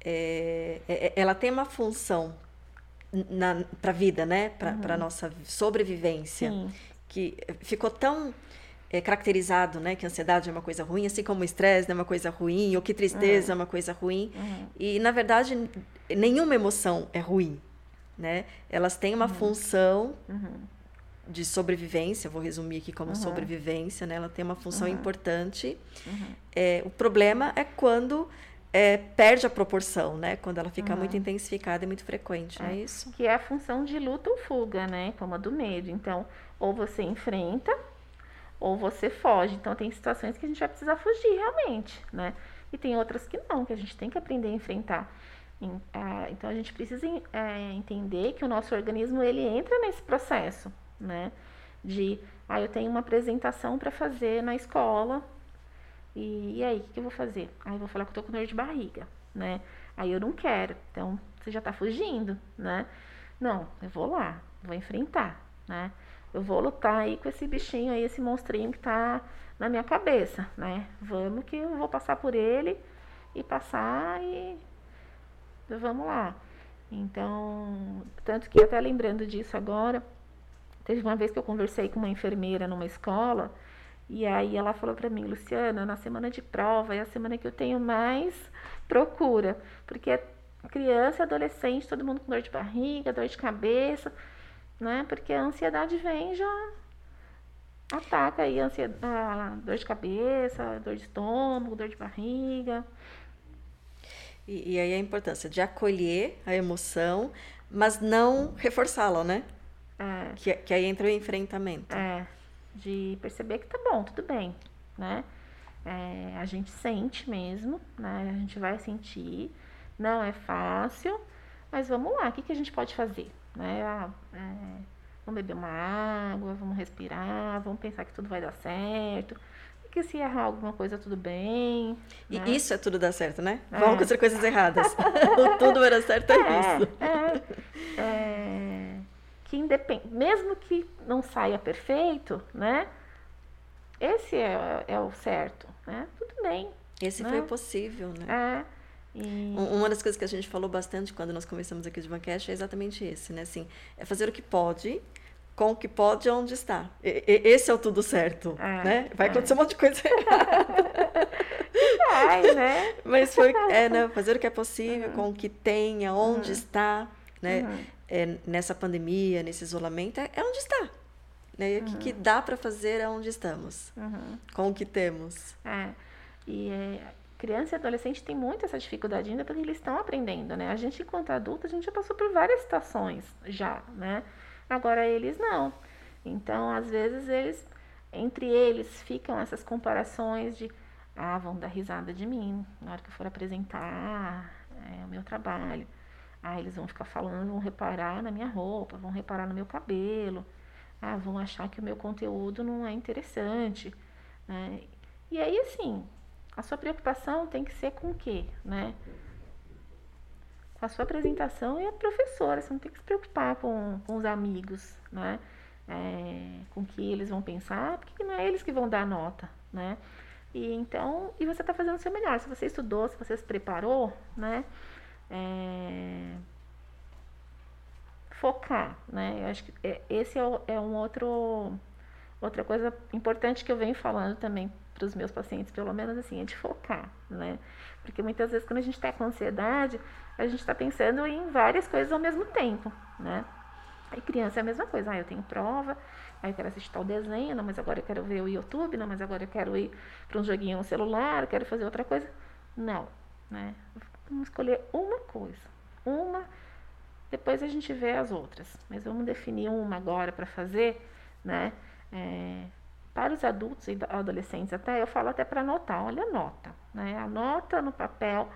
é, é, ela tem uma função para a vida, né? Para uhum. a nossa sobrevivência, sim. que ficou tão é, caracterizado, né, que a ansiedade é uma coisa ruim, assim como o estresse é uma coisa ruim, ou que tristeza uhum. é uma coisa ruim. Uhum. E, na verdade, nenhuma emoção é ruim, né? Elas têm uma uhum. função uhum. de sobrevivência, vou resumir aqui como uhum. sobrevivência, né? Ela tem uma função uhum. importante. É, o problema é quando é, perde a proporção, né? Quando ela fica muito intensificada e muito frequente, é. é isso? Que é a função de luta ou fuga, né? Como a do medo. Então, ou você enfrenta ou você foge. Então tem situações que a gente vai precisar fugir realmente, né? E tem outras que não, que a gente tem que aprender a enfrentar. Então a gente precisa é, entender que o nosso organismo ele entra nesse processo, né? De, ah, eu tenho uma apresentação para fazer na escola e, e aí o que eu vou fazer? Ah, eu vou falar que eu tô com dor de barriga, né? Aí eu não quero, então você já está fugindo, né? Não, eu vou lá, vou enfrentar, né? Eu vou lutar aí com esse bichinho aí, esse monstrinho que tá na minha cabeça, né? Vamos que eu vou passar por ele e passar e vamos lá. Então, tanto que até lembrando disso agora, teve uma vez que eu conversei com uma enfermeira numa escola e aí ela falou para mim, Luciana, na semana de prova é a semana que eu tenho mais procura, porque é criança, adolescente, todo mundo com dor de barriga, dor de cabeça né? Porque a ansiedade vem já ataca aí a, ansiedade, a dor de cabeça, dor de estômago, dor de barriga. E, e aí a importância de acolher a emoção, mas não reforçá-la, né? É. Que, que aí entra o enfrentamento. É, de perceber que tá bom, tudo bem, né? É, a gente sente mesmo, né? A gente vai sentir, não é fácil, mas vamos lá, o que, que a gente pode fazer? Né? Ah, é, vamos beber uma água, vamos respirar, vamos pensar que tudo vai dar certo. E que se errar alguma coisa, tudo bem. E né? isso é tudo dar certo, né? É. Vamos fazer coisas erradas. o tudo vai dar certo é, é isso. É, é, que independ... Mesmo que não saia perfeito, né? Esse é, é o certo, né? Tudo bem. Esse né? foi possível, né? É. E... Uma das coisas que a gente falou bastante quando nós começamos aqui de Bancast é exatamente esse, né? Assim, é fazer o que pode, com o que pode onde está. E, esse é o tudo certo, é, né? Vai é. acontecer um monte de coisa errada. Vai, né? Mas foi, é, né? fazer o que é possível, uhum. com o que tenha, onde uhum. está, né? Uhum. É, nessa pandemia, nesse isolamento, é, é onde está. Né? O que, que dá para fazer é onde estamos, com o que temos. É. E é, criança e adolescente tem muito essa dificuldade ainda porque eles estão aprendendo, né? A gente, enquanto adulto, a gente já passou por várias situações já, né? Agora eles não. Então, às vezes, eles, entre eles, ficam essas comparações de, ah, vão dar risada de mim na hora que eu for apresentar é, o meu trabalho. Ah, eles vão ficar falando, vão reparar na minha roupa, vão reparar no meu cabelo. Ah, vão achar que o meu conteúdo não é interessante. Né? E aí, assim, a sua preocupação tem que ser com o quê, né? Com a sua apresentação e a professora. Você não tem que se preocupar com, com os amigos, né? É, com o que eles vão pensar, porque não é eles que vão dar a nota, né? E então, e você está fazendo o seu melhor. Se você estudou, se você se preparou, né? É, focar, né? Eu acho que é, esse é, é um outro outra coisa importante que eu venho falando também para os meus pacientes, pelo menos assim, é de focar, né? Porque muitas vezes quando a gente está com ansiedade, a gente está pensando em várias coisas ao mesmo tempo, né? Aí criança é a mesma coisa, ah, eu tenho prova, aí eu quero assistir tal desenho, não, mas agora eu quero ver o YouTube, não, mas agora eu quero ir para um joguinho no celular, eu quero fazer outra coisa. Não, né? Vamos escolher uma coisa, uma depois a gente vê as outras. Mas vamos definir uma agora para fazer, né? É, para os adultos e adolescentes até, eu falo até para anotar, olha, anota, né? Anota no papel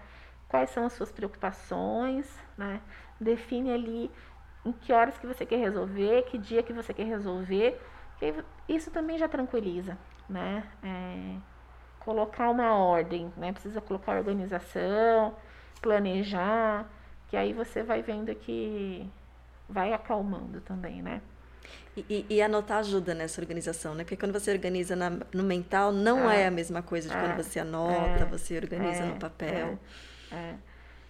quais são as suas preocupações, né? Define ali em que horas que você quer resolver, que dia que você quer resolver. Isso também já tranquiliza, né? É, colocar uma ordem, né? Precisa colocar organização, planejar, que aí você vai vendo que vai acalmando também, né? E, e, anotar ajuda nessa organização, né? Porque quando você organiza na, no mental, não é, é a mesma coisa de é, quando você anota, é, você organiza no é, papel. É, é.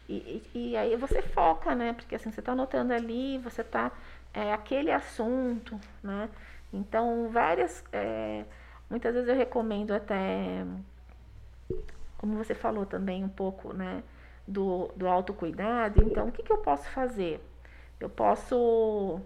E, e, aí você foca, né? Porque assim, você está anotando ali, você está. É aquele assunto, né? Então, várias. Muitas vezes eu recomendo até. Como você falou também um pouco, né? Do, do autocuidado. Então, o que, que eu posso fazer? Eu posso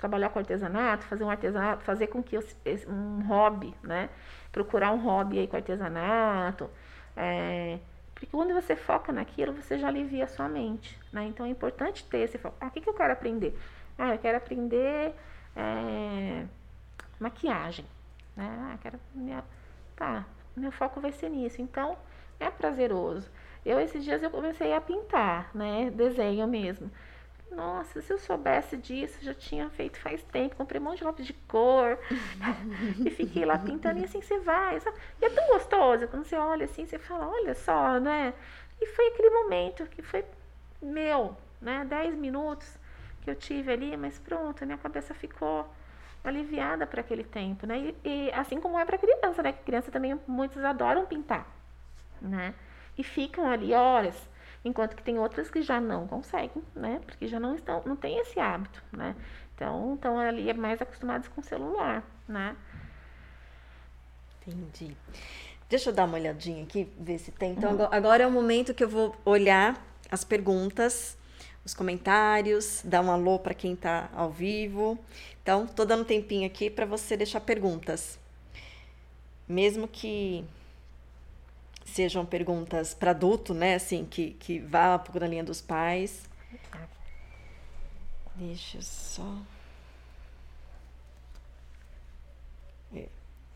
trabalhar com artesanato, fazer um artesanato, fazer com que eu, um hobby, né? Procurar um hobby aí com artesanato. É, porque quando você foca naquilo, você já alivia a sua mente, né? Então é importante ter esse foco. Ah, o que, que eu quero aprender? Ah, eu quero aprender é, maquiagem, né? Ah, quero tá, meu foco vai ser nisso. Então é prazeroso. Eu esses dias eu comecei a pintar, né? Desenho mesmo. Nossa, se eu soubesse disso, já tinha feito faz tempo. Comprei um monte de lápis de cor e fiquei lá pintando. E assim você vai, sabe? E é tão gostoso quando você olha assim, você fala: olha só, né? E foi aquele momento que foi meu, né? Dez minutos que eu tive ali, mas pronto, a minha cabeça ficou aliviada para aquele tempo, né? E, e assim como é para criança, né? Que criança também muitos adoram pintar, né? E ficam ali horas enquanto que tem outras que já não conseguem, né? Porque já não estão, não tem esse hábito, né? Então, estão ali é mais acostumados com o celular, né? Entendi. Deixa eu dar uma olhadinha aqui, ver se tem. Então, uhum. agora é o momento que eu vou olhar as perguntas, os comentários, dar um alô para quem está ao vivo. Então, tô dando um tempinho aqui para você deixar perguntas. Mesmo que sejam perguntas para adulto, né? Assim, que, que vá um pouco na linha dos pais. Deixa eu só.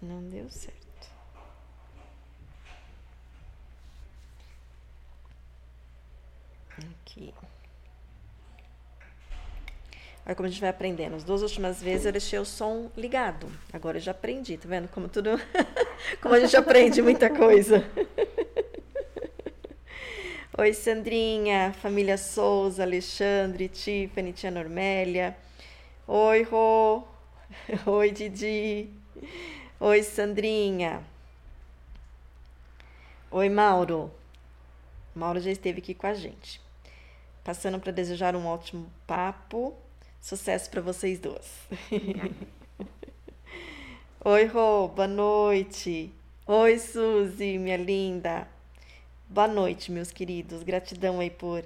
Não deu certo. Aqui. Olha como a gente vai aprendendo. As duas últimas vezes eu deixei o som ligado. Agora eu já aprendi, tá vendo? Como tudo. como a gente aprende muita coisa. Oi, Sandrinha, família Souza, Alexandre, Tiffany, tia Normélia. Oi, Rô. Oi, Didi. Oi, Sandrinha. Oi, Mauro. Mauro já esteve aqui com a gente. Passando para desejar um ótimo papo Sucesso para vocês duas. Oi, Rô, boa noite. Oi, Suzy, minha linda. Boa noite, meus queridos. Gratidão aí por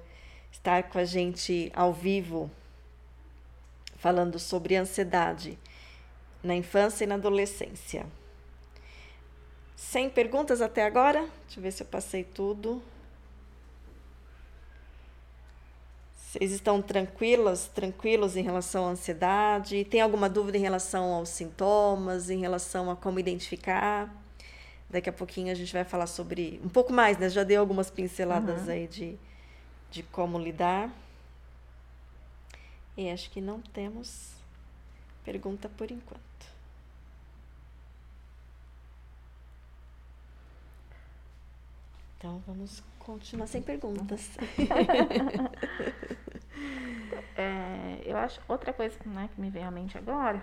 estar com a gente ao vivo, falando sobre ansiedade na infância e na adolescência. Sem perguntas até agora? Deixa eu ver se eu passei tudo. Vocês estão tranquilas, tranquilos em relação à ansiedade? Tem alguma dúvida em relação aos sintomas, em relação a como identificar? Daqui a pouquinho a gente vai falar sobre um pouco mais, né? Já dei algumas pinceladas uhum. aí de, de como lidar. E acho que não temos pergunta por enquanto. Então vamos continuar sem perguntas. é, eu acho outra coisa né, que me vem à mente agora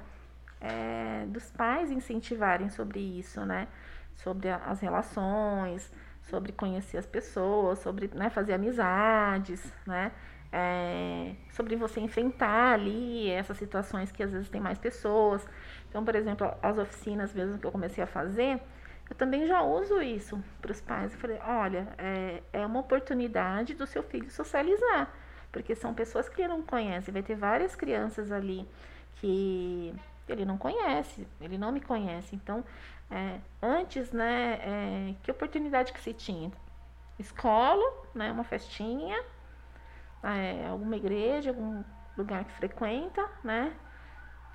é dos pais incentivarem sobre isso, né? Sobre as relações, sobre conhecer as pessoas, sobre né, fazer amizades, né? É, sobre você enfrentar ali essas situações que às vezes tem mais pessoas. Então, por exemplo, as oficinas mesmo que eu comecei a fazer, eu também já uso isso para os pais. Eu falei, olha, é, é uma oportunidade do seu filho socializar, porque são pessoas que ele não conhece. Vai ter várias crianças ali que ele não conhece, ele não me conhece. Então, é, antes, né, é, que oportunidade que se tinha? Escola, né, uma festinha, é, alguma igreja, algum lugar que frequenta, né?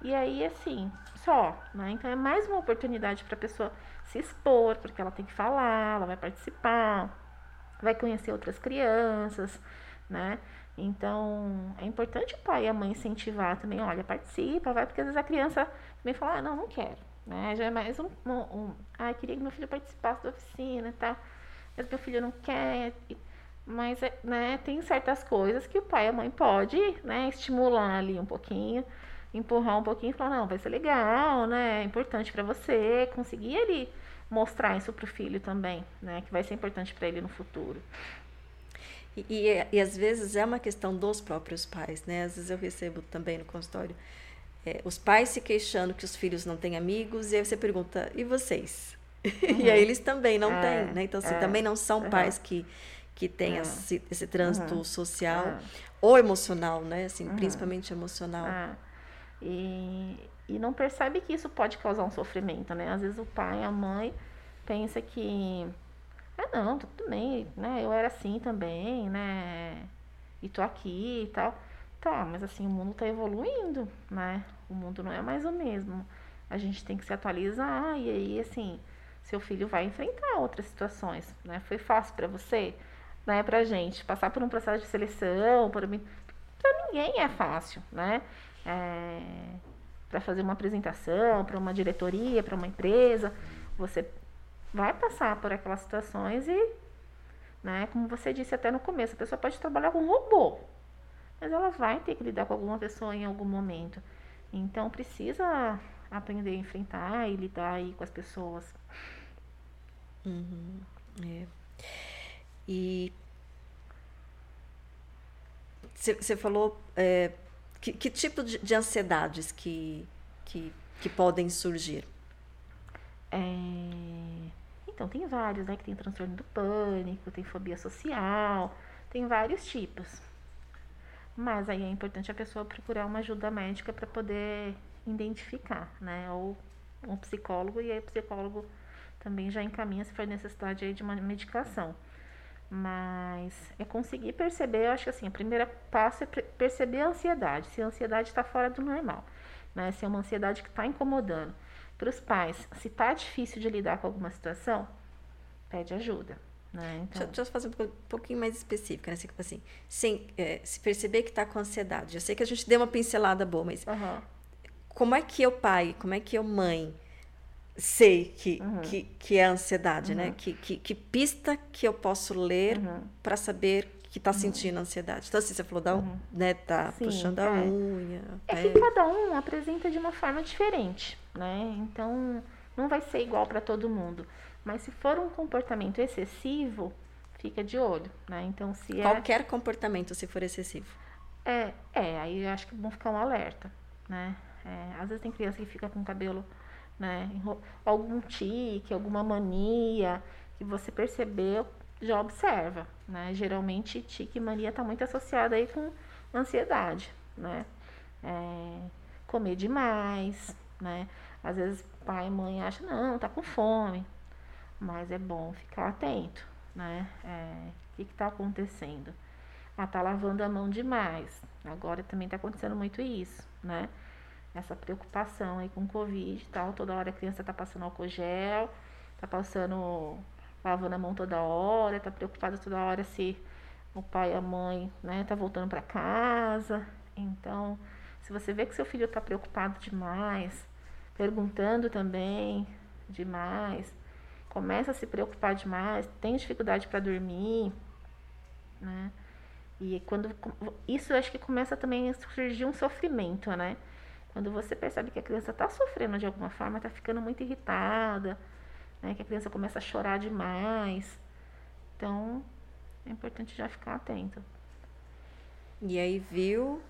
E aí, assim, só, né? Então é mais uma oportunidade para a pessoa se expor, porque ela tem que falar, ela vai participar, vai conhecer outras crianças, né? Então, é importante o pai e a mãe incentivar também, olha, participa, vai, porque às vezes a criança também fala, ah, não, não quero, né? Já é mais um, um, um ah, queria que meu filho participasse da oficina e tal, mas meu filho não quer, mas, é, né, tem certas coisas que o pai e a mãe pode, né, estimular ali um pouquinho, empurrar um pouquinho e falar, não, vai ser legal, né, é importante para você, conseguir ele mostrar isso pro filho também, né, que vai ser importante para ele no futuro. E, e, e, às vezes é uma questão dos próprios pais, né? Às vezes eu recebo também no consultório é, os pais se queixando que os filhos não têm amigos, e aí você pergunta, e vocês? Uhum. e aí eles também não é, têm, né? Então, assim, é, também não são uhum. pais que, que têm é. esse, esse trânsito uhum. social é. ou emocional, né? Assim, uhum. principalmente emocional. E, e não percebe que isso pode causar um sofrimento, né? Às vezes o pai, a mãe pensa que ah, não, tudo bem, né? Eu era assim também, né? E tô aqui e tal. Tá, mas assim, o mundo tá evoluindo, né? O mundo não é mais o mesmo. A gente tem que se atualizar e aí, assim, seu filho vai enfrentar outras situações, né? Foi fácil para você, né? Pra gente passar por um processo de seleção, para mim, para ninguém é fácil, né? É, para fazer uma apresentação, para uma diretoria, para uma empresa, você vai passar por aquelas situações e, né, como você disse até no começo, a pessoa pode trabalhar com robô, mas ela vai ter que lidar com alguma pessoa em algum momento. Então precisa aprender a enfrentar e lidar aí com as pessoas. Uhum, é. E você falou é, que, que, tipo de, de ansiedades que, que, que podem surgir? É, então, tem vários, né? Que tem transtorno do pânico, tem fobia social, tem vários tipos. Mas aí é importante a pessoa procurar uma ajuda médica para poder identificar, né? Ou um psicólogo, e aí o psicólogo também já encaminha se for necessidade aí de uma medicação. Mas é conseguir perceber, eu acho que assim, o primeiro passo é perceber a ansiedade, se a ansiedade está fora do normal, né? Se é uma ansiedade que está incomodando para os pais, se está difícil de lidar com alguma situação, pede ajuda. Né? Então... Deixa, deixa, eu fazer um pouquinho mais específica, né? Assim, tipo assim, sem, é, se perceber que está com ansiedade. Eu sei que a gente deu uma pincelada boa, mas uhum. como é que eu, pai, como é que eu, mãe, sei que, uhum. que, que é ansiedade, né? uhum. né? Que, que, que, pista que eu posso ler uhum. para saber que está sentindo ansiedade. Então, assim, você falou da, né, tá Sim, puxando a é. unha. É, é que cada um apresenta de uma forma diferente, né? Então, não vai ser igual para todo mundo. Mas se for um comportamento excessivo, fica de olho, né? Então, se é Qualquer comportamento, se for excessivo. É, é, aí eu acho que vão ficar um alerta, né? É, às vezes tem criança que fica com o cabelo, né? Algum tique, alguma mania que você percebeu, já observa, né? Geralmente, tique e mania está muito associada aí com ansiedade, né? É, comer demais, né? Às vezes pai e mãe acham, não, tá com fome. Mas é bom ficar atento, né? É, o que está acontecendo? Ah, tá lavando a mão demais. Agora também está acontecendo muito isso, né? Essa preocupação aí com o Covid e tal. Toda hora a criança tá passando álcool gel, tá passando lavando a mão toda hora, tá preocupada toda hora se o pai e a mãe, né, tá voltando para casa. Então, se você vê que seu filho tá preocupado demais, perguntando também demais, começa a se preocupar demais, tem dificuldade para dormir, né? E quando isso acho que começa também a surgir um sofrimento, né? Quando você percebe que a criança está sofrendo de alguma forma, está ficando muito irritada, né? Que a criança começa a chorar demais. Então, é importante já ficar atento. E aí viu,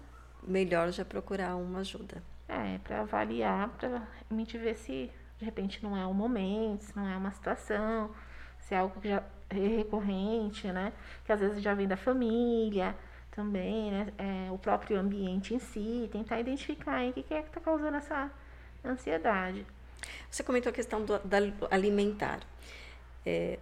melhor já procurar uma ajuda. É, para avaliar, para a gente ver se de repente não é um momento, se não é uma situação, se é algo que já é recorrente, né? Que às vezes já vem da família também, né? É, o próprio ambiente em si, tentar identificar aí o que é que está causando essa ansiedade. Você comentou a questão do, da alimentar. É,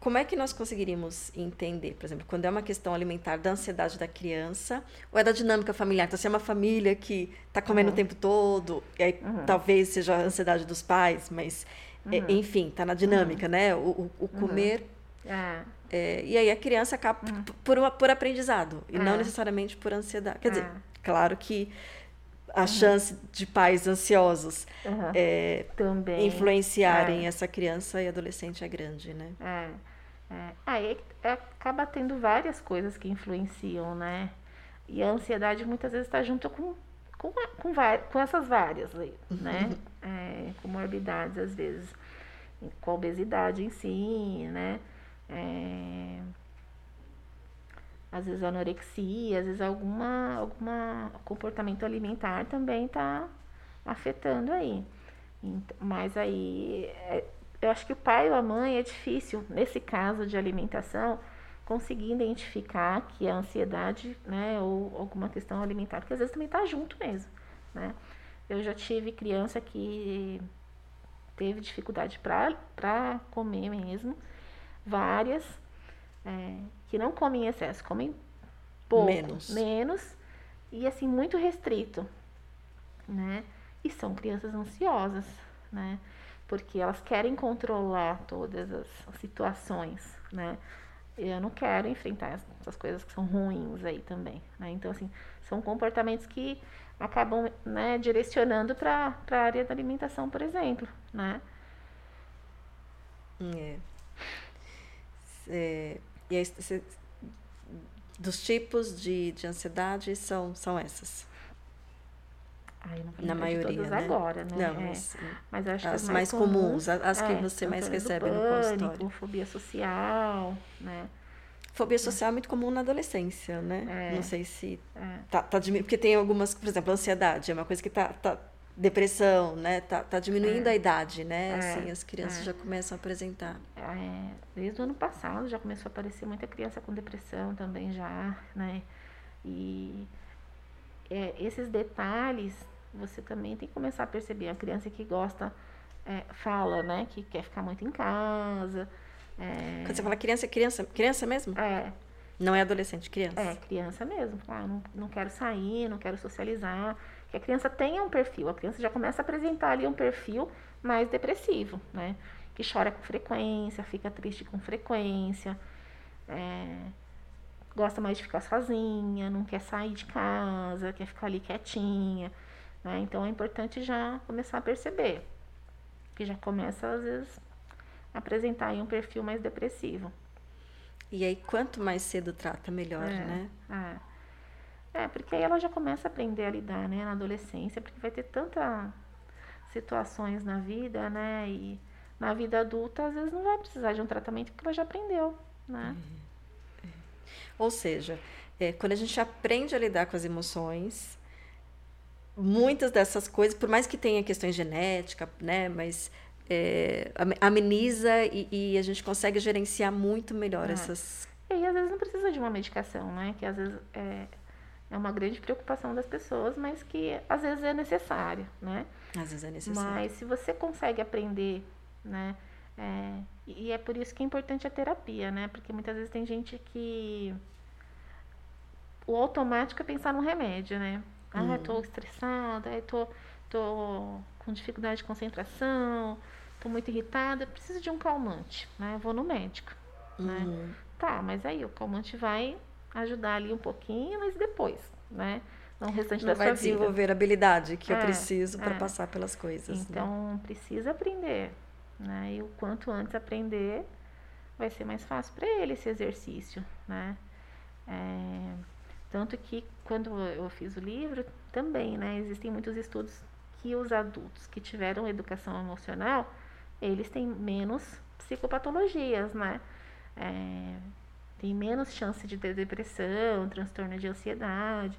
como é que nós conseguiríamos entender, por exemplo, quando é uma questão alimentar da ansiedade da criança ou é da dinâmica familiar? Então, se é uma família que está comendo uhum. o tempo todo, e aí uhum. talvez seja a ansiedade dos pais, mas, é, uhum. enfim, está na dinâmica, uhum. né? O, o, o uhum. comer. É. É, e aí a criança acaba uhum. por, uma, por aprendizado, e não é. necessariamente por ansiedade. Quer dizer, é. claro que a uhum. chance de pais ansiosos uhum. é, influenciarem essa criança e adolescente é grande, né? É. É. Aí é, acaba tendo várias coisas que influenciam, né? E a ansiedade muitas vezes está junto com, com, com, com, essas várias, né? Uhum. É, com morbidades, às vezes, com a obesidade em si, né? É, às vezes anorexia, às vezes alguma, alguma comportamento alimentar também está afetando aí. Mas aí é, eu acho que o pai ou a mãe é difícil, nesse caso de alimentação, conseguir identificar que a ansiedade, né, ou alguma questão alimentar, porque às vezes também está junto mesmo, né? Eu já tive criança que teve dificuldade para comer mesmo, várias, é, que não comem em excesso, comem pouco, menos. menos, e assim, muito restrito, né? E são crianças ansiosas, né? porque elas querem controlar todas as situações, né? Eu não quero enfrentar essas coisas que são ruins aí também, né? Então, assim, são comportamentos que acabam né, direcionando para a área da alimentação, por exemplo, né? É. é e aí, dos tipos de, de ansiedade são, são essas? Ai, não Na maioria, né? agora, né? Não, é. mas, mas acho as que as mais, mais comuns, as que é, você mais recebe pânico, no consultório. Fobia social, né? Fobia social é muito comum na adolescência, né? É, não sei se é. tá, tá diminuindo, porque tem algumas, por exemplo, ansiedade é uma coisa que tá, tá depressão, né? Tá, tá diminuindo é. a idade, né? É. Assim, as crianças já começam a apresentar. desde o ano passado já começou a aparecer muita criança com depressão também já, né? E esses detalhes você também tem que começar a perceber. A criança que gosta, é, fala, né? Que quer ficar muito em casa. É... Quando você fala criança, criança, criança mesmo? É. Não é adolescente, criança. É, criança mesmo. Ah, não, não quero sair, não quero socializar. Que a criança tenha um perfil. A criança já começa a apresentar ali um perfil mais depressivo, né? Que chora com frequência, fica triste com frequência. É, gosta mais de ficar sozinha, não quer sair de casa, quer ficar ali quietinha. Né? Então é importante já começar a perceber que já começa às vezes a apresentar um perfil mais depressivo. E aí quanto mais cedo trata, melhor, é, né? É. é, porque aí ela já começa a aprender a lidar, né, na adolescência, porque vai ter tantas situações na vida, né, e na vida adulta às vezes não vai precisar de um tratamento porque ela já aprendeu, né? É, é. Ou seja, é, quando a gente aprende a lidar com as emoções, muitas dessas coisas, por mais que tenha questões genéticas, né, mas é, ameniza e, e, a gente consegue gerenciar muito melhor é. essas. E às vezes não precisa de uma medicação, né? Que às vezes é, é uma grande preocupação das pessoas, mas que às vezes é necessário, né? Às vezes é necessário. Mas se você consegue aprender, né? É, e é por isso que é importante a terapia, né? Porque muitas vezes tem gente que o automático é pensar no remédio, né? Ah, hum. tô estressada, ai, tô, tô com dificuldade de concentração, tô muito irritada, preciso de um calmante, né? Eu vou no médico, né? Uhum. Tá, mas aí o calmante vai ajudar ali um pouquinho, mas depois, né? No restante Não da vai desenvolver vida. a habilidade que é, eu preciso para é. passar pelas coisas. Né? Então, né? precisa aprender, né? E o quanto antes aprender, vai ser mais fácil para ele esse exercício, né? É, tanto que quando eu fiz o livro, também, né, existem muitos estudos que os adultos que tiveram educação emocional, eles têm menos psicopatologias, né? É, tem menos chance de ter depressão, transtorno de ansiedade.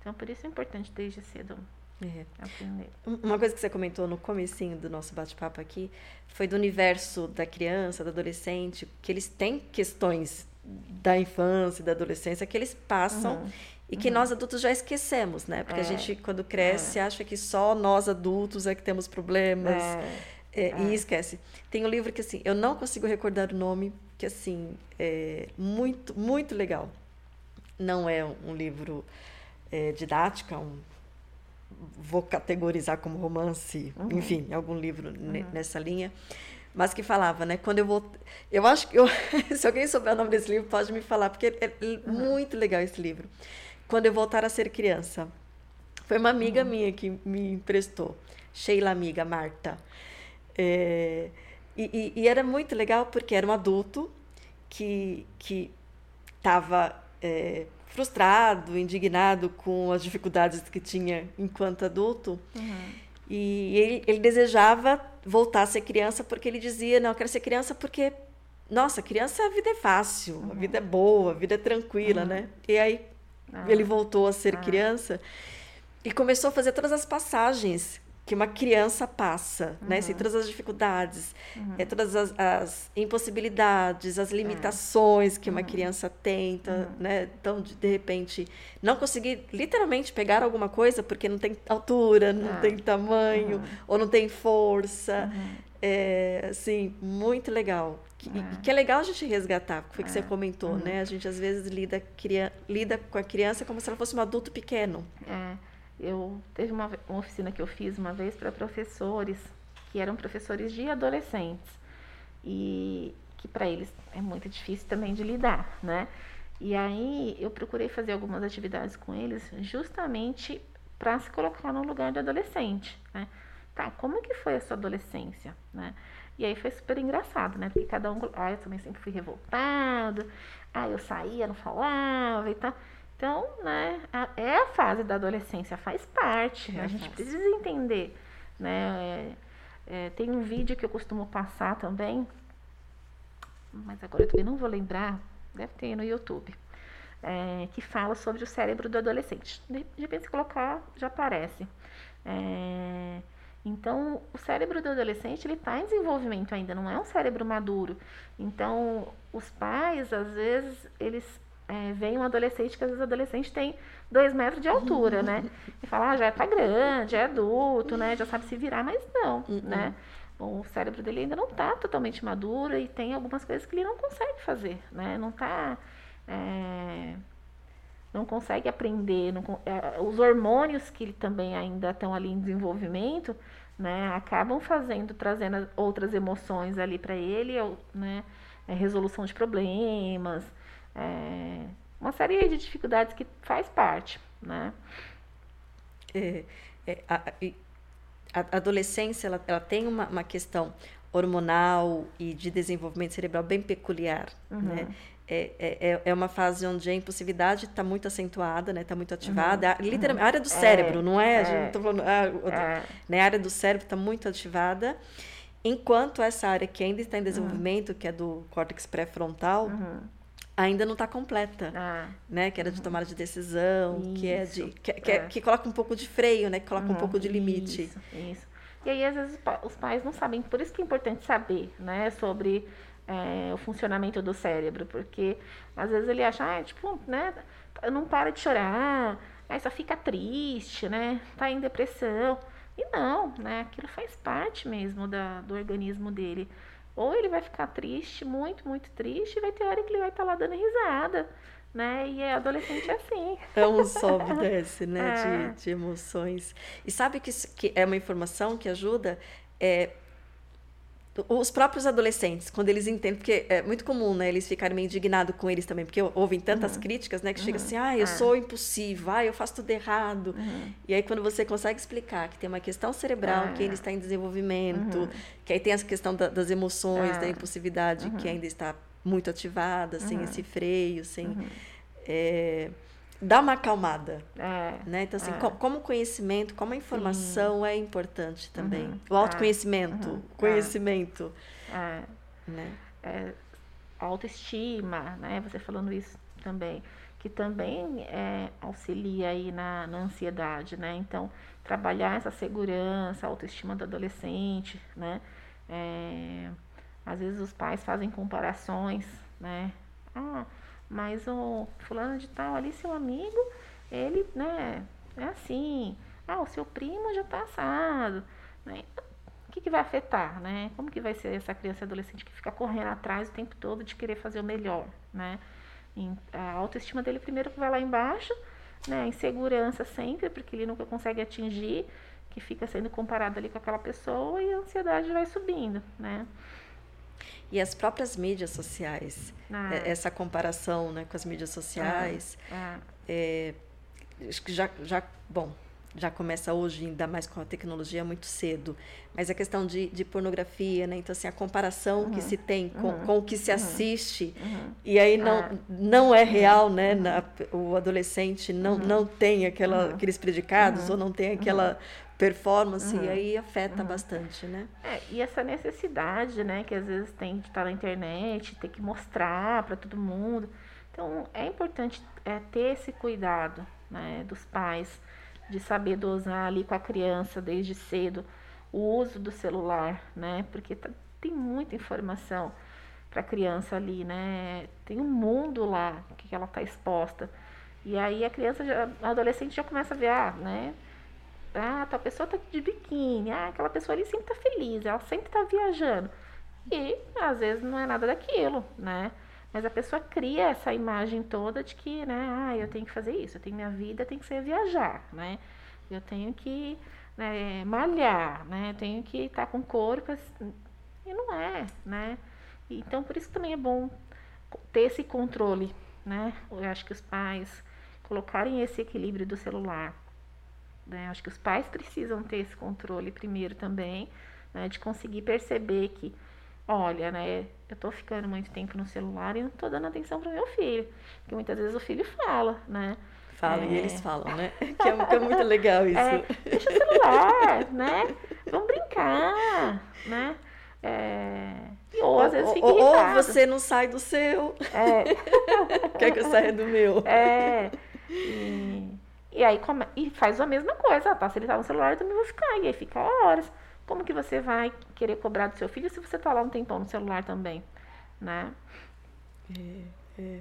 Então, por isso é importante desde cedo é. aprender. Uma coisa que você comentou no comecinho do nosso bate-papo aqui foi do universo da criança, do adolescente, que eles têm questões da infância, da adolescência, que eles passam uhum. e que uhum. nós adultos já esquecemos, né? Porque é. a gente, quando cresce, é. acha que só nós adultos é que temos problemas. É. É, e é. esquece. Tem um livro que, assim, eu não consigo recordar o nome, que assim, é muito, muito legal. Não é um livro é, didático, é um, vou categorizar como romance, uhum. enfim, algum livro uhum. nessa linha, mas que falava, né? Quando eu vou, eu acho que eu, se alguém souber o nome desse livro pode me falar, porque é uhum. muito legal esse livro. Quando eu voltar a ser criança, foi uma amiga uhum. minha que me emprestou, Sheila amiga Marta. É, e, e, e, era muito legal porque era um adulto que que estava é, frustrado, indignado com as dificuldades que tinha enquanto adulto. Uhum. E ele, ele, desejava voltar a ser criança porque ele dizia: Não, eu quero ser criança porque, nossa, criança, a vida é fácil, uhum. a vida é boa, a vida é tranquila, uhum. né? E aí ah. ele voltou a ser ah. criança e começou a fazer todas as passagens que uma criança passa, uhum. né? Assim, uhum. todas as dificuldades, uhum. é, todas as, as, impossibilidades, as limitações que uma uhum. criança tenta, uhum. né? Então, de, de, repente, não conseguir literalmente pegar alguma coisa porque não tem altura, não ah. tem tamanho, uhum. ou não tem força. É, assim, muito legal. Que, é. que é legal a gente resgatar, foi que é. você comentou, né? A gente às vezes lida, cria, lida com a criança como se ela fosse um adulto pequeno. É. Eu teve uma, uma oficina que eu fiz uma vez para professores que eram professores de adolescentes e que para eles é muito difícil também de lidar, né? E aí eu procurei fazer algumas atividades com eles justamente para se colocar no lugar do adolescente, né? Tá, como que foi a sua adolescência, né? E aí foi super engraçado, né? Porque cada um, ah, eu também sempre fui revoltado, ah, eu saía, não falava e tal. Então, né, a, é a fase da adolescência, faz parte. É a gente precisa entender, né? É, é, tem um vídeo que eu costumo passar também, mas agora eu também não vou lembrar, deve ter no YouTube, é, que fala sobre o cérebro do adolescente. De, repente, se colocar, já aparece. É, então, o cérebro do adolescente ele está em desenvolvimento ainda, não é um cérebro maduro. Então, os pais, às vezes, eles é, vem um adolescente, que às vezes o adolescente tem dois metros de altura, né? E fala, ah, já tá grande, é adulto, né? Já sabe se virar, mas não, uhum. né? Bom, o cérebro dele ainda não está totalmente maduro e tem algumas coisas que ele não consegue fazer, né? Não está... É, não consegue aprender, não, é, os hormônios que ele também ainda estão ali em desenvolvimento, né, acabam fazendo, trazendo outras emoções ali para ele, né, é, resolução de problemas, é, uma série de dificuldades que faz parte, né? É, é, a, a, adolescência ela, ela tem uma, uma, questão hormonal e de desenvolvimento cerebral bem peculiar, uhum. né? É, é, é, é uma fase onde a impulsividade está muito acentuada, né? Está muito ativada. Uhum. A, literalmente, a área do cérebro, é, não é? A gente não tá falando, ah, né? A área do cérebro está muito ativada. Enquanto essa área que ainda está em desenvolvimento, uhum. que é do córtex pré-frontal, uhum ainda não está completa, ah. né? Que era de tomada de decisão, isso. que é de que, que, é. que, coloca um pouco de freio, né? Que coloca uhum. um pouco de limite. Isso, isso. E aí às vezes os pais não sabem, por isso que é importante saber, né? Sobre é, o funcionamento do cérebro, porque às vezes ele acha, ah, tipo, né? Não para de chorar, aí só fica triste, né? Tá em depressão. E não, né? Aquilo faz parte mesmo da, do organismo dele. Ou ele vai ficar triste, muito, muito triste, e vai ter hora que ele vai estar tá lá dando risada, né? E é adolescente assim. É um sobe e desce, né? É. De, de emoções. E sabe que, que é uma informação que ajuda? É, os próprios adolescentes, quando eles entendem, porque é muito comum, né, eles ficarem meio indignados com eles também, porque ouvem tantas uhum. críticas, né, que uhum. chega assim, ah, eu é. sou impossível, ah, eu faço tudo errado. Uhum. E aí quando você consegue explicar que tem uma questão cerebral, que ele é. está em desenvolvimento, uhum. que aí tem essa questão da, das emoções, da é. impulsividade, que uhum. ainda está muito ativada, sem uhum. esse freio, sem... É, dá uma acalmada. É, né? Então, assim, é. como conhecimento, como a informação Sim. é importante também. Uhum, o autoconhecimento, uhum, conhecimento. É, né? É, autoestima, né? Você falando isso também, que também é, auxilia aí na, na ansiedade, né? Então, trabalhar essa segurança, autoestima do adolescente, né? É, às vezes os pais fazem comparações, né? Ah, mas o fulano de tal ali, seu amigo, ele, né, é assim. Ah, o seu primo já tá assado. Né? que, que vai afetar, né? Como que vai ser essa criança e adolescente que fica correndo atrás o tempo todo de querer fazer o melhor, né? A autoestima dele primeiro vai lá embaixo, né? A insegurança sempre, porque ele nunca consegue atingir, que fica sendo comparado ali com aquela pessoa e a ansiedade vai subindo, né? E as próprias mídias sociais, ah. essa comparação né, com as mídias sociais, ah. Ah. É, acho que já, já, bom, já começa hoje, ainda mais com a tecnologia, muito cedo. Mas a questão de, de pornografia, né? Então, assim, a comparação uhum. que se tem com, uhum. com o que se uhum. assiste, uhum. e aí não, ah. não é real, né? Uhum. Na, o adolescente não, uhum. não tem aquela, aqueles predicados, ou não tem aquela performance, e aí afeta bastante, né? É, e essa necessidade, né? Que às vezes tem de estar na internet, ter que mostrar para todo mundo. Então, é importante é, ter esse cuidado, né? Dos pais de saber dosar ali com a criança desde cedo o uso do celular, né? Porque tá, tem muita informação para a criança ali, né? Tem um mundo lá que ela está exposta. E aí a criança, já, a adolescente já começa a ver, ah, né? Ah, tal pessoa tá de biquíni, ah, aquela pessoa ali sempre tá feliz, ela sempre tá viajando. E às vezes não é nada daquilo, né? Mas a pessoa cria essa imagem toda de que, né, ah, eu tenho que fazer isso, eu tenho minha vida, tem que ser viajar, né? Eu tenho que né, malhar, né? Eu tenho que estar com o corpo. Assim, e não é, né? Então, por isso também é bom ter esse controle, né? Eu acho que os pais colocarem esse equilíbrio do celular. Né? Acho que os pais precisam ter esse controle primeiro também, né? De conseguir perceber que olha, né, eu tô ficando muito tempo no celular e não tô dando atenção para meu filho. Porque muitas vezes o filho fala, né? Fala é... e eles falam, né? Que é, que é muito legal isso. É, deixa o celular, né? Vamos brincar, né? É... E, ou às vezes fica ou, ou você não sai do seu. É. Quer que eu saia do meu. É. E, e aí come... e faz a mesma coisa, tá? Se ele tá no celular, eu também vou ficar. E aí fica horas. Como que você vai querer cobrar do seu filho se você está lá um tempão no celular também, né? É, é,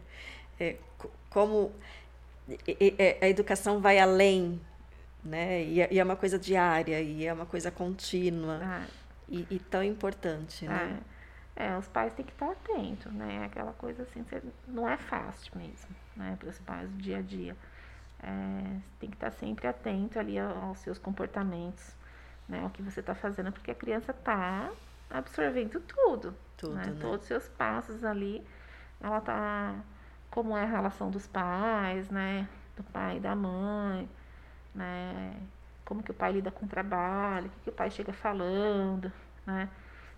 é como é, a educação vai além, né? E, é, e, é uma coisa diária e é uma coisa contínua ah. e, e, tão importante, né? É. é, os pais têm que estar atentos, né? Aquela coisa assim, não é fácil mesmo, né? Para os pais do dia a dia. É, tem que estar sempre atento ali aos seus comportamentos, né? O que você está fazendo, porque a criança está absorvendo tudo, tudo né? né? Todos os seus passos ali, ela está como é a relação dos pais, né? Do pai e da mãe, né? Como que o pai lida com o trabalho, o que, que o pai chega falando, né?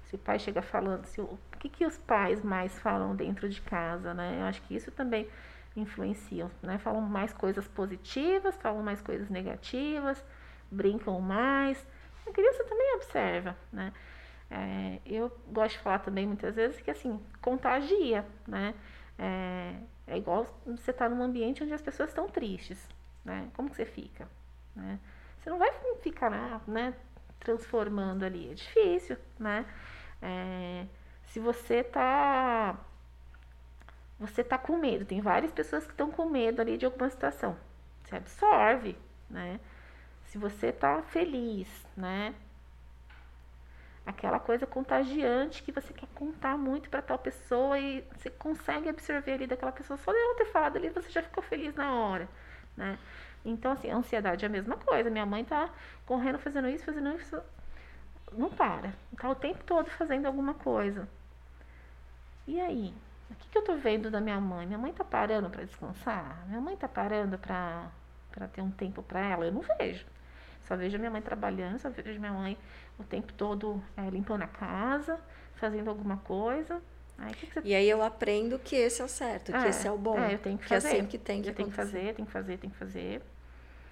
Se o pai chega falando, se o, o que, que os pais mais falam dentro de casa, né? Eu acho que isso também influencia, né? Falam mais coisas positivas, falam mais coisas negativas, brincam mais, a criança também observa, né? É, eu gosto de falar também muitas vezes que assim, contagia, né? É, é igual você estar tá num ambiente onde as pessoas estão tristes, né? Como que você fica, né? Você não vai ficar, né, transformando ali, é difícil, né? É, se você tá você tá com medo, tem várias pessoas que estão com medo ali de alguma situação. Você absorve, né? se você está feliz, né? Aquela coisa contagiante que você quer contar muito para tal pessoa e você consegue absorver ali daquela pessoa. Só de ela ter falado ali, você já ficou feliz na hora, né? Então, assim, a ansiedade é a mesma coisa. Minha mãe tá correndo, fazendo isso, fazendo isso. Não para. Tá o tempo todo fazendo alguma coisa. E aí? O que, que eu tô vendo da minha mãe? Minha mãe tá parando para descansar? Minha mãe tá parando para ter um tempo para ela? Eu não vejo. Só vejo minha mãe trabalhando, só vejo minha mãe o tempo todo é, limpando a casa, fazendo alguma coisa. Aí, que que você... E aí eu aprendo que esse é o certo, que é, esse é o bom. É, eu tenho que fazer. Que é assim que tem que eu tenho que fazer, tem que fazer, tem que fazer.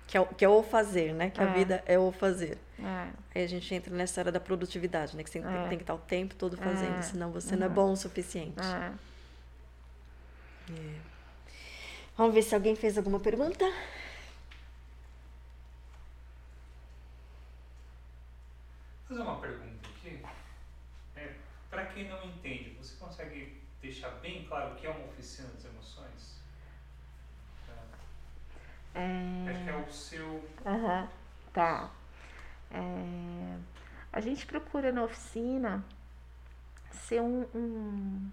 Que é, que é o fazer, né? Que a é. vida é o fazer. É. Aí a gente entra nessa área da produtividade, né? Que você tem, tem que estar o tempo todo fazendo, senão você não é bom o suficiente. Vamos ver se alguém fez alguma pergunta. fazer uma pergunta aqui. É, Para quem não entende, você consegue deixar bem claro o que é uma oficina das emoções? É... Acho que é o seu. Aham, tá. É... A gente procura na oficina ser um, um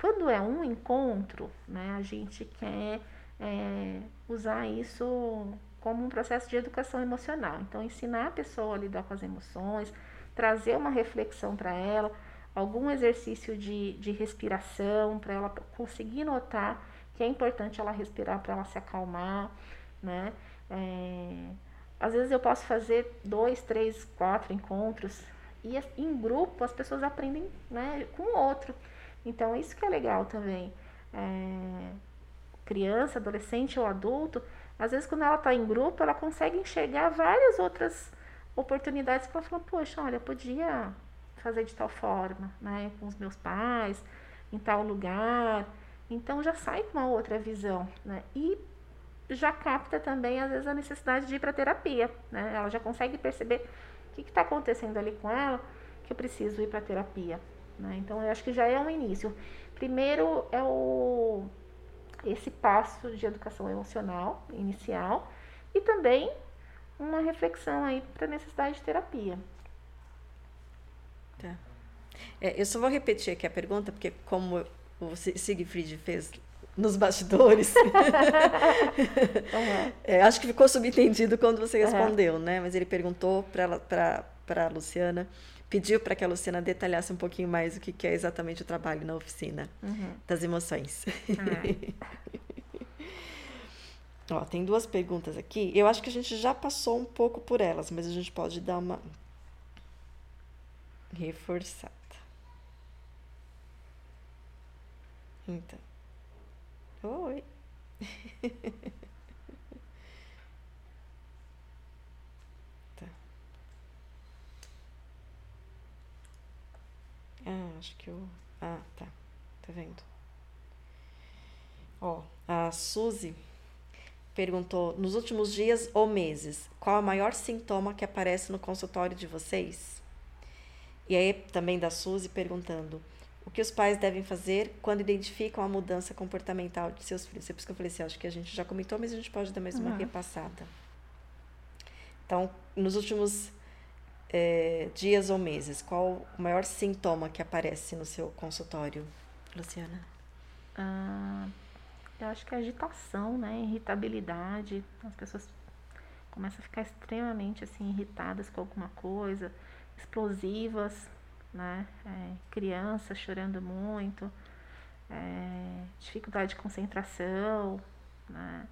quando é um encontro, né, a gente quer é, usar isso como um processo de educação emocional. Então, ensinar a pessoa a lidar com as emoções, trazer uma reflexão para ela, algum exercício de, de respiração para ela conseguir notar que é importante ela respirar para ela se acalmar, né? É, às vezes eu posso fazer dois, três, quatro encontros e em grupo as pessoas aprendem né, com o outro. Então isso que é legal também. É, criança, adolescente ou adulto, às vezes quando ela está em grupo, ela consegue enxergar várias outras oportunidades que ela fala, poxa, olha, eu podia fazer de tal forma, né, com os meus pais, em tal lugar. Então já sai com uma outra visão, né? E já capta também, às vezes, a necessidade de ir para terapia, né? Ela já consegue perceber o que está acontecendo ali com ela, que eu preciso ir para terapia, né? Então, eu acho que já é um início. Primeiro é o esse passo de educação emocional inicial e também uma reflexão aí para a necessidade de terapia. Tá. É, eu só vou repetir aqui a pergunta, porque como o Siegfried fez nos bastidores. uhum. é, acho que ficou subentendido quando você respondeu, uhum. né? Mas ele perguntou para a Luciana, pediu para que a Luciana detalhasse um pouquinho mais o que, que é exatamente o trabalho na oficina uhum. das emoções. Ó, tem duas perguntas aqui. Eu acho que a gente já passou um pouco por elas, mas a gente pode dar uma reforçada. Então. Oi. Ah, acho que eu. Ah, tá. Tá vendo? Ó, a Suzy perguntou: nos últimos dias ou meses, qual é o maior sintoma que aparece no consultório de vocês? E aí também da Suzy perguntando: o que os pais devem fazer quando identificam a mudança comportamental de seus filhos. É por isso que eu falei assim, acho que a gente já comentou, mas a gente pode dar mais uma uhum. repassada. Então, nos últimos é, dias ou meses, qual o maior sintoma que aparece no seu consultório, Luciana? Ah, eu acho que é agitação, né? Irritabilidade. As pessoas começam a ficar extremamente assim irritadas com alguma coisa, explosivas, né? É, criança chorando muito, é, dificuldade de concentração, né?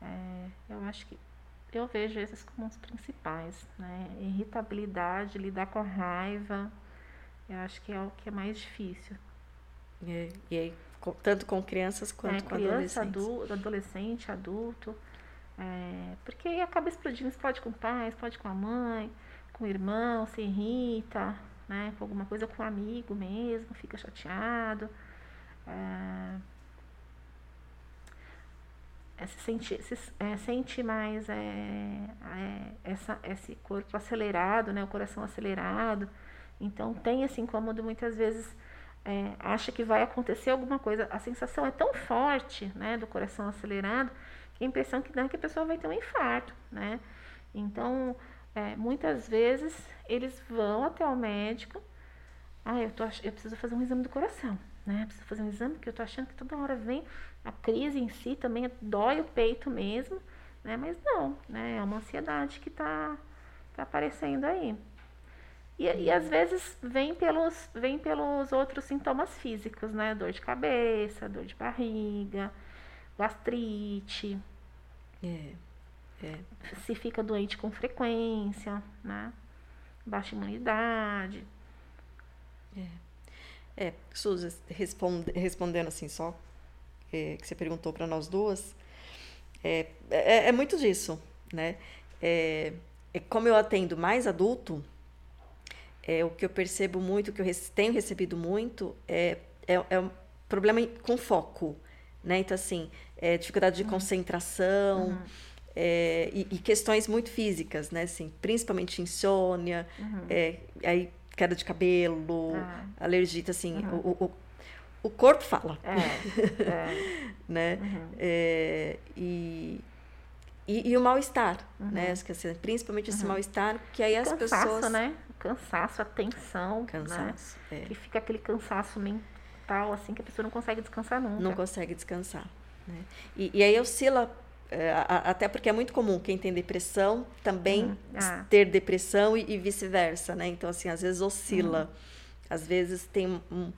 É, eu acho que eu vejo esses como os principais, né? Irritabilidade, lidar com a raiva, eu acho que é o que é mais difícil. É, e aí, tanto com crianças quanto é, com criança, adolescentes. adolescente, adulto. É, porque acaba explodindo, explode com o pai, explode com a mãe, com o irmão, se irrita, né? Com alguma coisa com um amigo mesmo, fica chateado. É, é, se sente, se, é, sente mais é, é, essa, esse corpo acelerado, né? O coração acelerado. Então tem esse incômodo muitas vezes. É, acha que vai acontecer alguma coisa. A sensação é tão forte, né, do coração acelerado, que a impressão que dá é que a pessoa vai ter um infarto, né? Então, é, muitas vezes eles vão até o médico. Ah, eu, tô, eu preciso fazer um exame do coração, né? Preciso fazer um exame que eu tô achando que toda hora vem a crise em si também dói o peito mesmo, né? Mas não, né? É uma ansiedade que tá, tá aparecendo aí. E, e às vezes vem pelos, vem pelos outros sintomas físicos, né? Dor de cabeça, dor de barriga, gastrite. É. É. Se fica doente com frequência, né? Baixa imunidade. É. É, Suzy, responde, respondendo assim só, é, que você perguntou para nós duas, é, é, é, muito disso, né? É, é, como eu atendo mais adulto, é, o que eu percebo muito, o que eu tenho recebido muito, é, é, é um problema com foco, né? Então, assim, é dificuldade de uhum. concentração, uhum é, e, e, questões muito físicas, né? Assim, principalmente insônia, uhum. é, aí queda de cabelo, ah. alergia, assim, uhum. o, o, o, corpo fala, é, é. né? Uhum. É, e, e, e o mal-estar, uhum. né? Assim, principalmente esse uhum. mal-estar, que aí as cansaço, pessoas. né? Cansaço, a tensão. Né? Cansaço. Né? Que fica aquele cansaço mental, assim, que a pessoa não consegue descansar nunca. Não consegue descansar. Né? E, e aí oscila é, até porque é muito comum quem tem depressão também uhum. ah. ter depressão e, e vice-versa, né? Então, assim, às vezes oscila. Uhum. Às vezes tem um,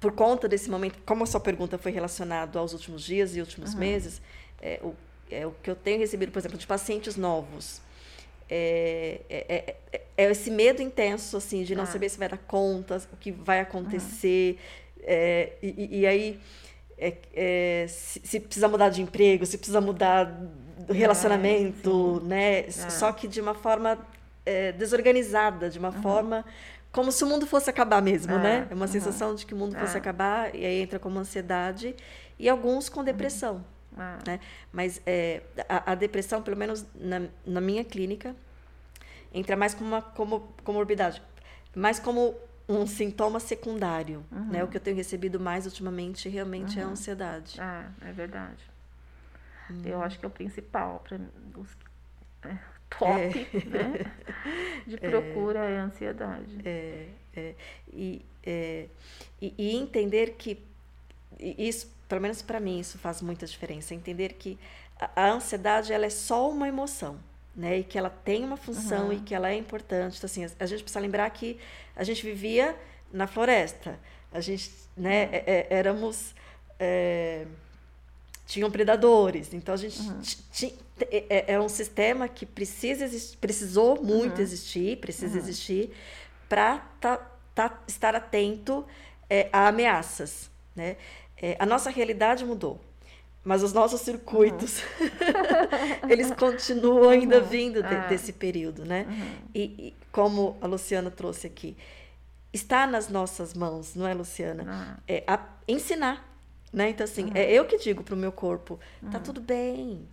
Por conta desse momento, como a sua pergunta foi relacionada aos últimos dias e últimos uhum. meses, é, o, é, o que eu tenho recebido, por exemplo, de pacientes novos. É, é, é, é esse medo intenso, assim, de não ah. saber se vai dar conta, o que vai acontecer. É, e, e aí é, é, se, se, precisa mudar de emprego, se precisa mudar do relacionamento, é, né? É. Só que de uma forma é, desorganizada, de uma uhum. forma como se o mundo fosse acabar mesmo, né? É uma uhum. sensação de que o mundo fosse acabar e aí entra como ansiedade e alguns com depressão, uhum. né? Mas é, a, a, depressão, pelo menos na, na minha clínica, entra mais como uma como, comorbidade, mais como um sintoma secundário, uhum. né? O que eu tenho recebido mais ultimamente realmente uhum. é a uhum. ansiedade. Ah, é verdade. Uhum. Eu acho que é o principal para os é, top, é. né? De é. procura é, é a ansiedade. É, é. E, é, e, e entender que isso, pelo menos para mim, isso faz muita diferença. Entender que a, a ansiedade ela é só uma emoção né? E que ela tem uma função uhum. e que ela é importante. Então, assim, a, gente precisa lembrar que a gente vivia na floresta. A gente, né? É, é, éramos... É, tinham predadores. Então, a gente uhum. é, é, é, um sistema que precisa precisou muito uhum. existir, precisa uhum. existir para tá, tá, estar atento é, a ameaças, né? É, a nossa realidade mudou mas os nossos circuitos eles continuam ainda vindo de, ah. desse período, né? E, como a Luciana trouxe aqui, está nas nossas mãos, não é, Luciana? Ah. É a, ensinar, né? Então assim, é eu que digo para o meu corpo, tá tudo bem,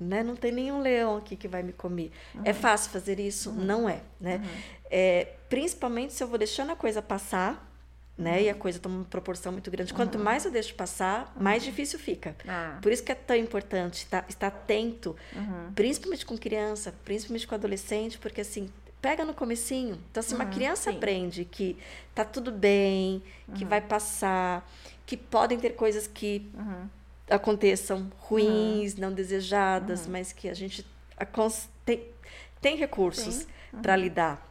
né? Não tem nenhum leão aqui que vai me comer. É fácil fazer isso? Não é, né? É, principalmente se eu vou deixando a coisa passar né? E a coisa toma uma proporção muito grande. Quanto uhum. mais eu deixo passar, mais difícil fica. Ah. Por isso que é tão importante estar, estar atento, uhum. principalmente com criança, principalmente com adolescente, porque assim, pega no comecinho. Então, assim, uma uhum, criança sim. aprende que tá tudo bem, que vai passar, que podem ter coisas que aconteçam ruins, não desejadas, mas que a gente tem, tem recursos para lidar,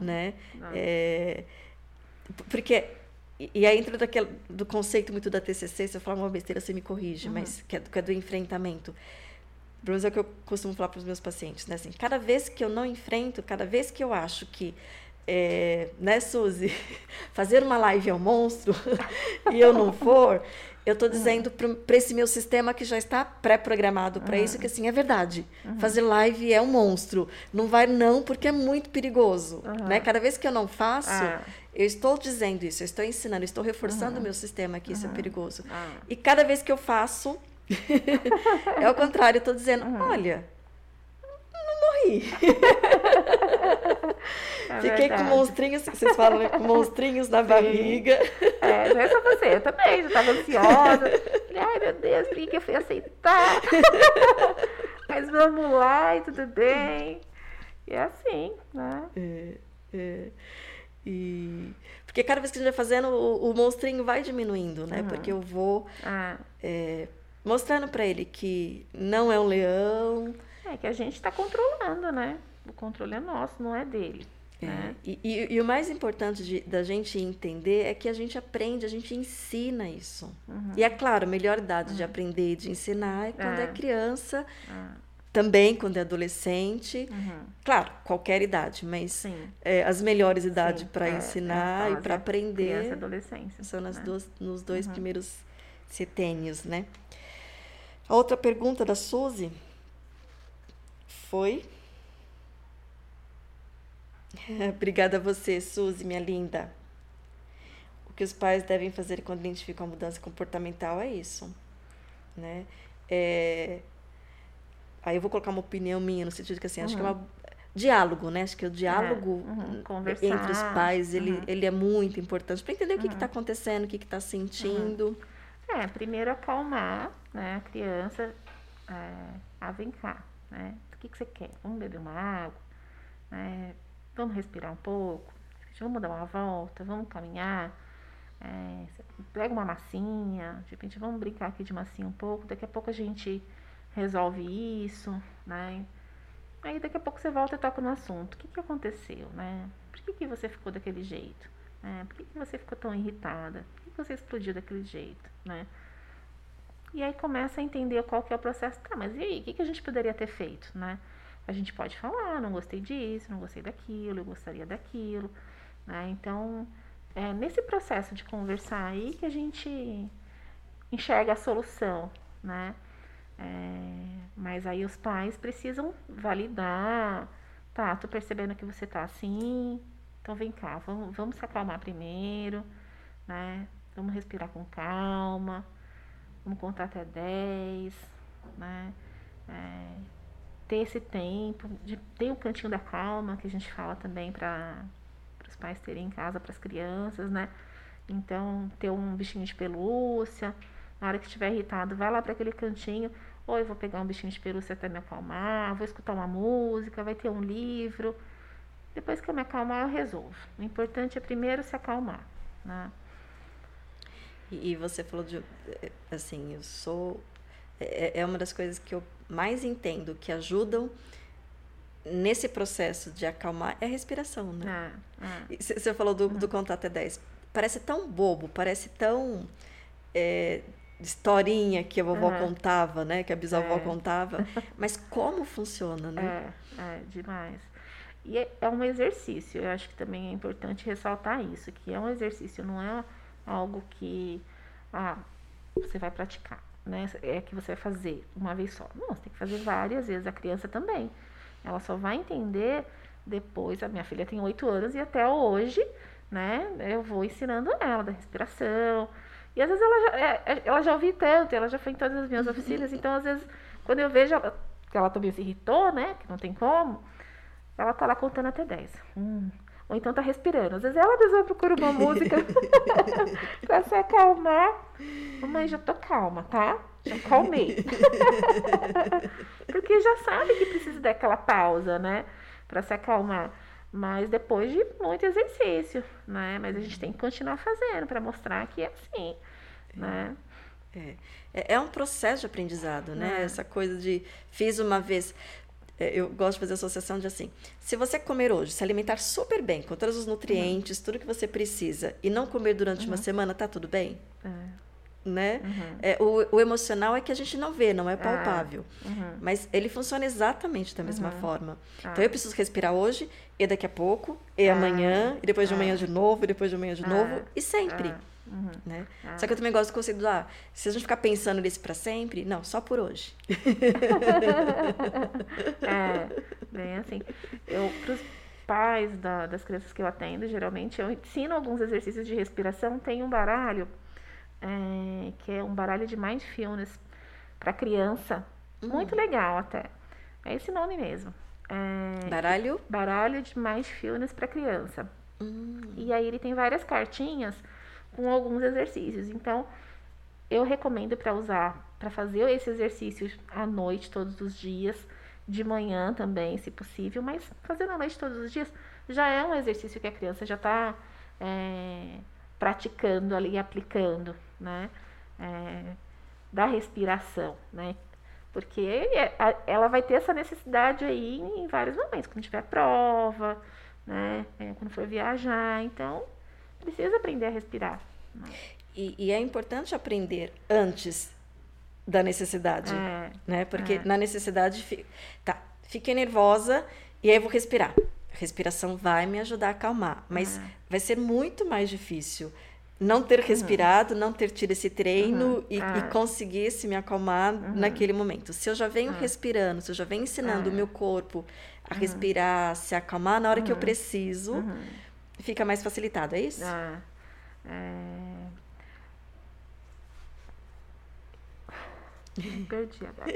né? Ah. É, porque. E aí entra daquele, do conceito muito da TCC, se eu falar uma besteira, você me corrige, uhum. mas que é, que é do enfrentamento. Menos é o que eu costumo falar para os meus pacientes, né? Assim, cada vez que eu não enfrento, cada vez que eu acho que é, né, Suzy, fazer uma live é um monstro e eu não for, eu estou dizendo para esse meu sistema que já está pré-programado para uhum. isso, que assim, é verdade. Uhum. Fazer live é um monstro. Não vai não, porque é muito perigoso. Uhum. Né? Cada vez que eu não faço, ah. eu estou dizendo isso, eu estou ensinando, eu estou reforçando o meu sistema que isso é perigoso. Ah. E cada vez que eu faço, é o contrário, eu estou dizendo, olha, morri. É Fiquei verdade. com monstrinhos, vocês falam, com monstrinhos na Sim. barriga. É, não é só você, eu também, já estava ansiosa. Ai meu Deus, por que eu fui aceitar? Mas vamos lá e tudo bem. E é assim, né? É, é. E... Porque cada vez que a gente vai fazendo, o, o monstrinho vai diminuindo, né? Uhum. Porque eu vou ah. é, mostrando para ele que não é um leão, é que a gente está controlando, né? O controle é nosso, não é dele. É. Né? E, e, e, o mais importante de, da gente entender é que a gente aprende, a gente ensina isso. Uhum. E é claro, a melhor idade uhum. de aprender e de ensinar é quando é, é criança, uhum. também quando é adolescente. Uhum. Claro, qualquer idade, mas é, as melhores idades para é, ensinar e para aprender criança adolescência, são nas né? duas, nos dois uhum. primeiros setênios, né? A outra pergunta da Suzy foi? Obrigada a você, Suzy, minha linda. O que os pais devem fazer quando identificam a mudança comportamental é isso, né? É... Aí eu vou colocar uma opinião minha, no sentido que assim, uhum. acho que é uma uhum. diálogo, né? Acho que o diálogo é, uhum. entre os pais, ele, uhum. ele é muito importante para entender o que está acontecendo, o que está sentindo. É, primeiro acalmar, né, a criança, É, ah, vem cá, né? O que, que você quer? Vamos beber uma água? É, vamos respirar um pouco? Vamos dar uma volta? Vamos caminhar? É, pega uma massinha, de repente vamos brincar aqui de massinha um pouco, daqui a pouco a gente resolve isso, né? Aí daqui a pouco você volta e toca no assunto. O que, que aconteceu, né? Por que, que você ficou daquele jeito? É, por que, que você ficou tão irritada? Por que, que você explodiu daquele jeito, né? E aí começa a entender qual que é o processo. Tá, mas e aí? O que, que a gente poderia ter feito, né? A gente pode falar, não gostei disso, não gostei daquilo, eu gostaria daquilo, né? Então, é nesse processo de conversar aí que a gente enxerga a solução, né? É, mas aí os pais precisam validar, tá, tô percebendo que você tá assim, então vem cá, vamos, vamos se acalmar primeiro, né? Vamos respirar com calma, vamos contar até 10, né? É, ter esse tempo, de ter o cantinho da calma que a gente fala também para os pais terem em casa para as crianças, né? Então, ter um bichinho de pelúcia, na hora que estiver irritado, vai lá para aquele cantinho. Ou eu vou pegar um bichinho de pelúcia até me acalmar, vou escutar uma música, vai ter um livro. Depois que eu me acalmar, eu resolvo. O importante é primeiro se acalmar. Né? E, e você falou de. Assim, eu sou. É, é uma das coisas que eu mais entendo que ajudam nesse processo de acalmar é a respiração, né? Você falou do, do contato até 10. Parece tão bobo, parece tão. É, historinha que a vovó uhum. contava, né? Que a bisavó é. contava. Mas como funciona, né? É, é demais. E é, é, um exercício, eu acho que também é importante ressaltar isso, que é um exercício, não é algo que ah, você vai praticar, né? É que você vai fazer uma vez só. Não, você tem que fazer várias vezes, a criança também. Ela só vai entender depois, a minha filha tem oito anos e até hoje, né, eu vou ensinando ela da respiração, e às vezes ela já, é, é, ela já ouviu tanto, ela já foi em todas as minhas oficinas, então às vezes, quando eu vejo ela, que ela também se irritou, né? Que não tem como, ela tá lá contando até 10. Hum. Ou então tá respirando. Às vezes ela mesma procura uma música pra se acalmar. Mãe, já tô calma, tá? Já calmei. Porque já sabe que precisa daquela pausa, né? Pra se acalmar mas depois de muito exercício, né? Mas a gente tem que continuar fazendo para mostrar que é assim, é. né? É. é. é um processo de aprendizado, né? É. Essa coisa de fiz uma vez. É, eu gosto de fazer associação de assim: se você comer hoje, se alimentar super bem, com todos os nutrientes, uhum. tudo que você precisa, e não comer durante uhum. uma semana, tá tudo bem? É né? Uhum. É, o, o, emocional é que a gente não vê, não é palpável. Ah, uhum. Mas ele funciona exatamente da mesma uhum. forma. Ah. Então eu preciso respirar hoje, e daqui a pouco, e ah. amanhã, e depois de amanhã ah. de novo, e depois de amanhã de novo, e sempre. Ah. Uhum. Né? Só que eu também gosto do conceito do ah, se a gente ficar pensando nisso para sempre, não, só por hoje. é, bem assim. Eu, pros pais da, das crianças que eu atendo, geralmente eu ensino alguns exercícios de respiração, tem um baralho é, que é um baralho de mindfulness para criança. Uhum. Muito legal até. É esse nome mesmo. É, baralho? Baralho de mindfulness para criança. Uhum. E aí ele tem várias cartinhas com alguns exercícios. Então, eu recomendo para usar, para fazer esse exercício à noite, todos os dias, de manhã também, se possível, mas fazendo à noite todos os dias já é um exercício que a criança já está é, praticando ali, aplicando, né? É, da respiração, né? Porque é, ela vai ter essa necessidade aí em vários momentos, quando tiver prova, né? É, quando for viajar, então precisa aprender a respirar. Né? E, e, é importante aprender antes da necessidade, é, né? Porque é. na necessidade, tá, fiquei nervosa e aí vou respirar. A respiração vai me ajudar a acalmar, mas é. vai ser muito mais difícil não ter uhum. respirado, uhum. não ter tido esse treino uhum. e, ah. e, conseguir se me acalmar uhum. naquele momento. Se eu já venho ah. respirando, se eu já venho ensinando o ah. meu corpo a uhum. respirar, se acalmar na hora que eu uhum. preciso, fica mais facilitado, é isso? Ah. É... Perdi agora.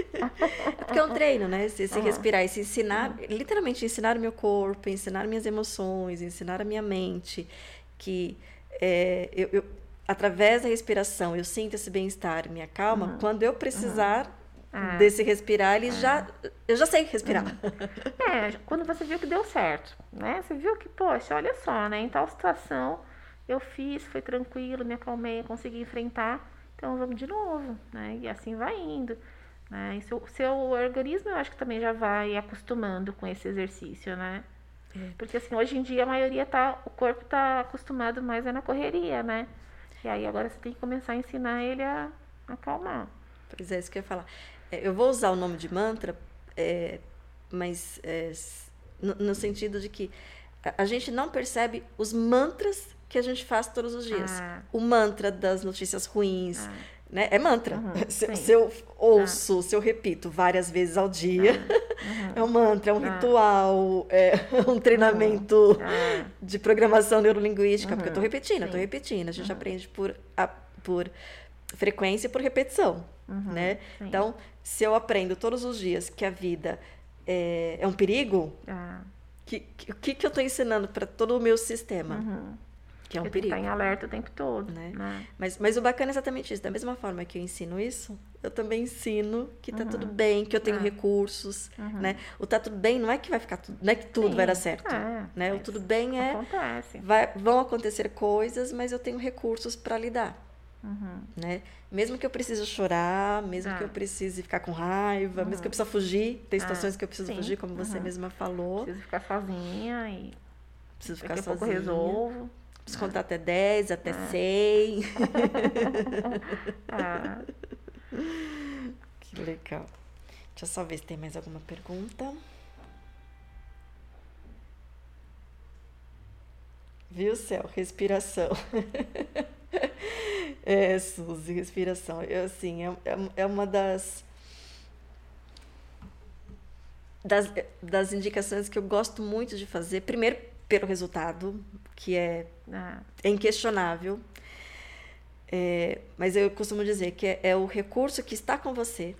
Porque é um treino, né? Se, se respirar e se ensinar, literalmente ensinar o meu corpo, ensinar minhas emoções, ensinar a minha mente que é, eu, eu, através da respiração, eu sinto esse bem-estar, me acalma. Uhum. Quando eu precisar, é. desse respirar, ele é. já. Eu já sei respirar. É, quando você viu que deu certo, né? Você viu que, poxa, olha só, né? Em tal situação eu fiz, foi tranquilo, me acalmei, consegui enfrentar, então vamos de novo, né? E assim vai indo. Né? E seu, seu organismo eu acho que também já vai acostumando com esse exercício, né? É. Porque assim, hoje em dia a maioria tá, o corpo tá acostumado mais é na correria, né? E aí agora você tem que começar a ensinar ele a acalmar. Pois é, isso que eu ia falar. É, eu vou usar o nome de mantra, é, mas é, no, no, sentido de que a, a, gente não percebe os mantras que a gente faz todos os dias. Ah. O mantra das notícias ruins. Ah. Né? É mantra. Uhum, se, se, eu ouço, ah. se eu repito várias vezes ao dia, uhum. é um mantra, é um ah. ritual, é um treinamento ah. de programação neurolinguística, porque eu estou repetindo, eu estou repetindo. A gente aprende por, a, por frequência e por repetição, né? Sim. Então, se eu aprendo todos os dias que a vida é, é um perigo, ah. que, que, o que, que eu estou ensinando para todo o meu sistema? Uhum. Que é um Porque perigo. Está em alerta o tempo todo, né? né? Mas, mas o bacana é exatamente isso. Da mesma forma que eu ensino isso, eu também ensino que tá uhum. tudo bem, que eu tenho é. recursos, uhum. né? O tá tudo bem não é que vai ficar tudo, não é que tudo Sim. vai dar certo, é, né? O tudo bem é acontece. Vai, vão acontecer coisas, mas eu tenho recursos para lidar. Uhum. Né? Mesmo que eu precise chorar, mesmo que eu ah. precise ficar com raiva, uhum. mesmo que eu precisa fugir, tem ah, situações que eu preciso Sim. fugir, como você uhum. mesma falou. Preciso ficar sozinha e preciso ficar sozinha. Pouco resolvo. Preciso contar até 10, até ah. 100. ah. Que legal. Deixa eu só ver se tem mais alguma pergunta. Viu, céu? Respiração. É, Suzy, respiração. Eu, assim, é, é, é uma das, das, das indicações que eu gosto muito de fazer. Primeiro, pelo resultado, que é, ah. é inquestionável. É, mas eu costumo dizer que é, é, o recurso que está com você,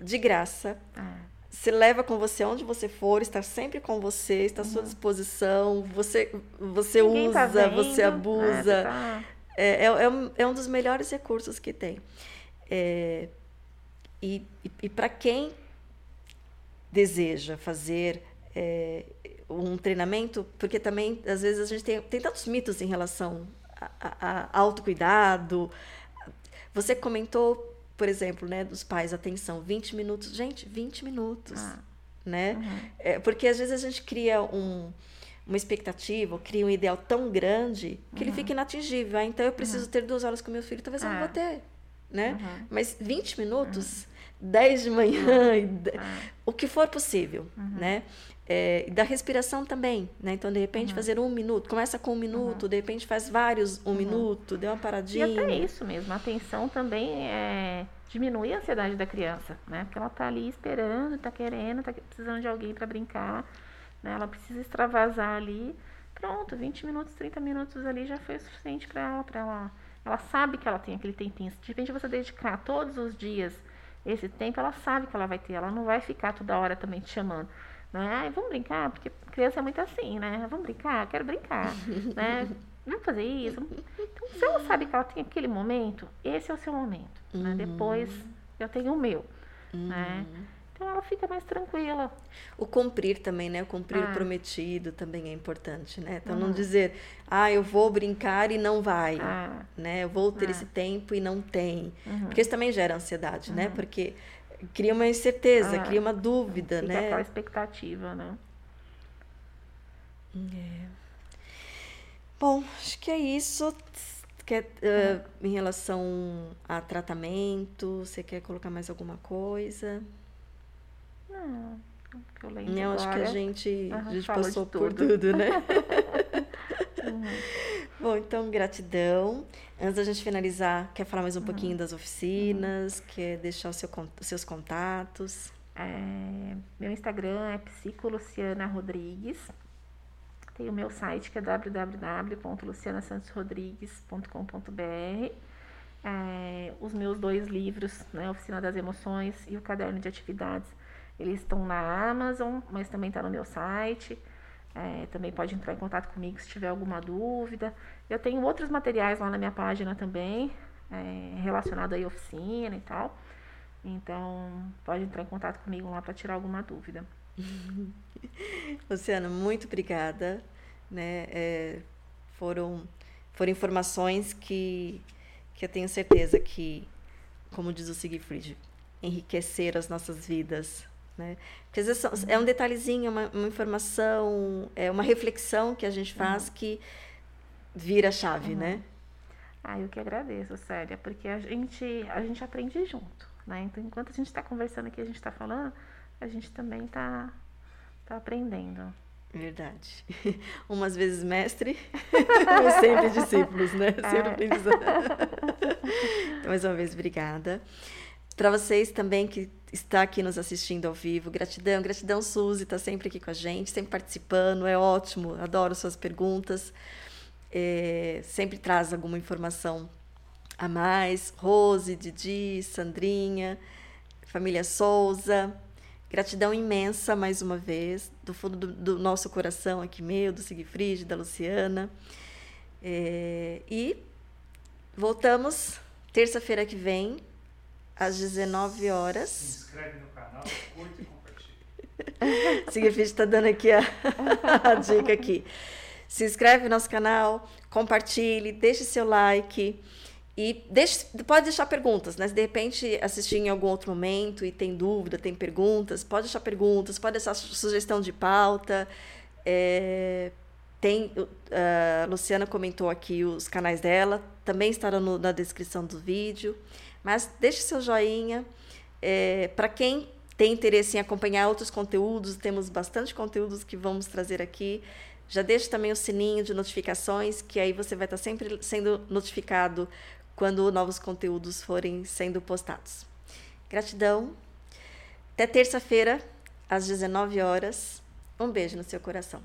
de graça. Ah. Se leva com você onde você for, está sempre com você, está à sua uhum. disposição. Você, você tá usa, tá você abusa. tá é, é, é, um, é um dos melhores recursos que tem. É, e e, e para quem deseja fazer é, um treinamento, porque também, às vezes, a gente tem, tem tantos mitos em relação a, a, a autocuidado. Você comentou, por exemplo, né, dos pais, atenção, 20 minutos. Gente, 20 minutos. Ah. Né? Uhum. É, porque às vezes a gente cria um, uma expectativa, cria um ideal tão grande que uhum. ele fica inatingível. Ah, então eu preciso uhum. ter duas horas com meu filho, talvez eu não vou é. ter. Né? Uhum. Mas 20 minutos, uhum. 10 de manhã, uhum. o que for possível. Uhum. Né? É, da respiração também, né? Então, de repente, fazer um minuto. Começa com um minuto, de repente faz vários um minuto, dê uma paradinha. E até isso mesmo, a atenção também é diminuir a ansiedade da criança, né? Porque ela está ali esperando, está querendo, está precisando de alguém para brincar. Né? Ela precisa extravasar ali. Pronto, 20 minutos, 30 minutos ali já foi o suficiente para ela, para ela. Ela sabe que ela tem aquele tempinho. Se de repente você dedicar todos os dias esse tempo, ela sabe que ela vai ter. Ela não vai ficar toda hora também te chamando. Né? Ai, vamos brincar, porque criança é muito assim, né? Vamos brincar, quero brincar, né? Vamos fazer isso. Então, se ela sabe que ela tem aquele momento, esse é o seu momento. Né? Uhum. Né? Depois eu tenho o meu, né? uhum. né? Então ela fica mais tranquila. O cumprir também, né? O cumprir ah. o prometido também é importante, né? Então uhum. não dizer, ah, eu vou brincar e não vai, ah. né? Eu vou ter ah. esse tempo e não tem. Uhum. Porque isso também gera ansiedade, né? uhum. né? Porque cria uma incerteza, ah. cria uma dúvida, fica né? aquela expectativa, né? É. Bom, acho que é isso. Quer, uh, em relação a tratamento, você quer colocar mais alguma coisa? Não, que eu lembro eu acho que a gente, a gente passou por tudo, né? uhum. Bom, então, gratidão. Antes da gente finalizar, quer falar mais um uhum. pouquinho das oficinas? Uhum. Quer deixar seu, seus contatos? É, meu Instagram é psicoluciana Rodrigues. Tem o meu site que é www.lucianasantosrodrigues.com.br. É, os meus dois livros, né, Oficina das Emoções e o Caderno de Atividades, eles estão na Amazon, mas também está no meu site. É, também pode entrar em contato comigo se tiver alguma dúvida. Eu tenho outros materiais lá na minha página também, é, relacionado à oficina e tal. Então, pode entrar em contato comigo lá para tirar alguma dúvida. Luciana, muito obrigada. Né? É, foram, foram informações que, que eu tenho certeza que, como diz o Siegfried, enriqueceram as nossas vidas. Né? Porque às vezes é um detalhezinho, uma, uma informação, é uma reflexão que a gente faz uhum. que vira a chave, uhum. né? Ah, eu que agradeço, Célia, porque a gente, a gente aprende junto, né? Então, enquanto a gente está conversando aqui, a gente está falando, a gente também está tá aprendendo. Verdade. Umas vezes mestre, mas sempre discípulos, né? É. Sempre aprendizado. então, mais uma vez, obrigada. Para vocês também que está aqui nos assistindo ao vivo, gratidão, gratidão, Suzy, está sempre aqui com a gente, sempre participando, é ótimo, adoro suas perguntas, é, sempre traz alguma informação a mais. Rose, Didi, Sandrinha, família Souza, gratidão imensa mais uma vez, do fundo do, do nosso coração aqui, meu, do Sigfrid, da Luciana. É, e voltamos terça-feira que vem às 19 horas. Se inscreve no canal, curte e compartilha. Sigfrid está dando aqui a, a dica aqui. Se inscreve no nosso canal, compartilhe, deixe seu like. E deixe, pode deixar perguntas, né? Se de repente assistir em algum outro momento e tem dúvida, tem perguntas, pode deixar perguntas, pode deixar sugestão de pauta. É, tem, a Luciana comentou aqui os canais dela, também estarão no, na descrição do vídeo. Mas deixe seu joinha. É, Para quem tem interesse em acompanhar outros conteúdos, temos bastante conteúdos que vamos trazer aqui. Já deixe também o sininho de notificações, que aí você vai estar sempre sendo notificado quando novos conteúdos forem sendo postados. Gratidão. Até terça-feira, às 19 horas. Um beijo no seu coração.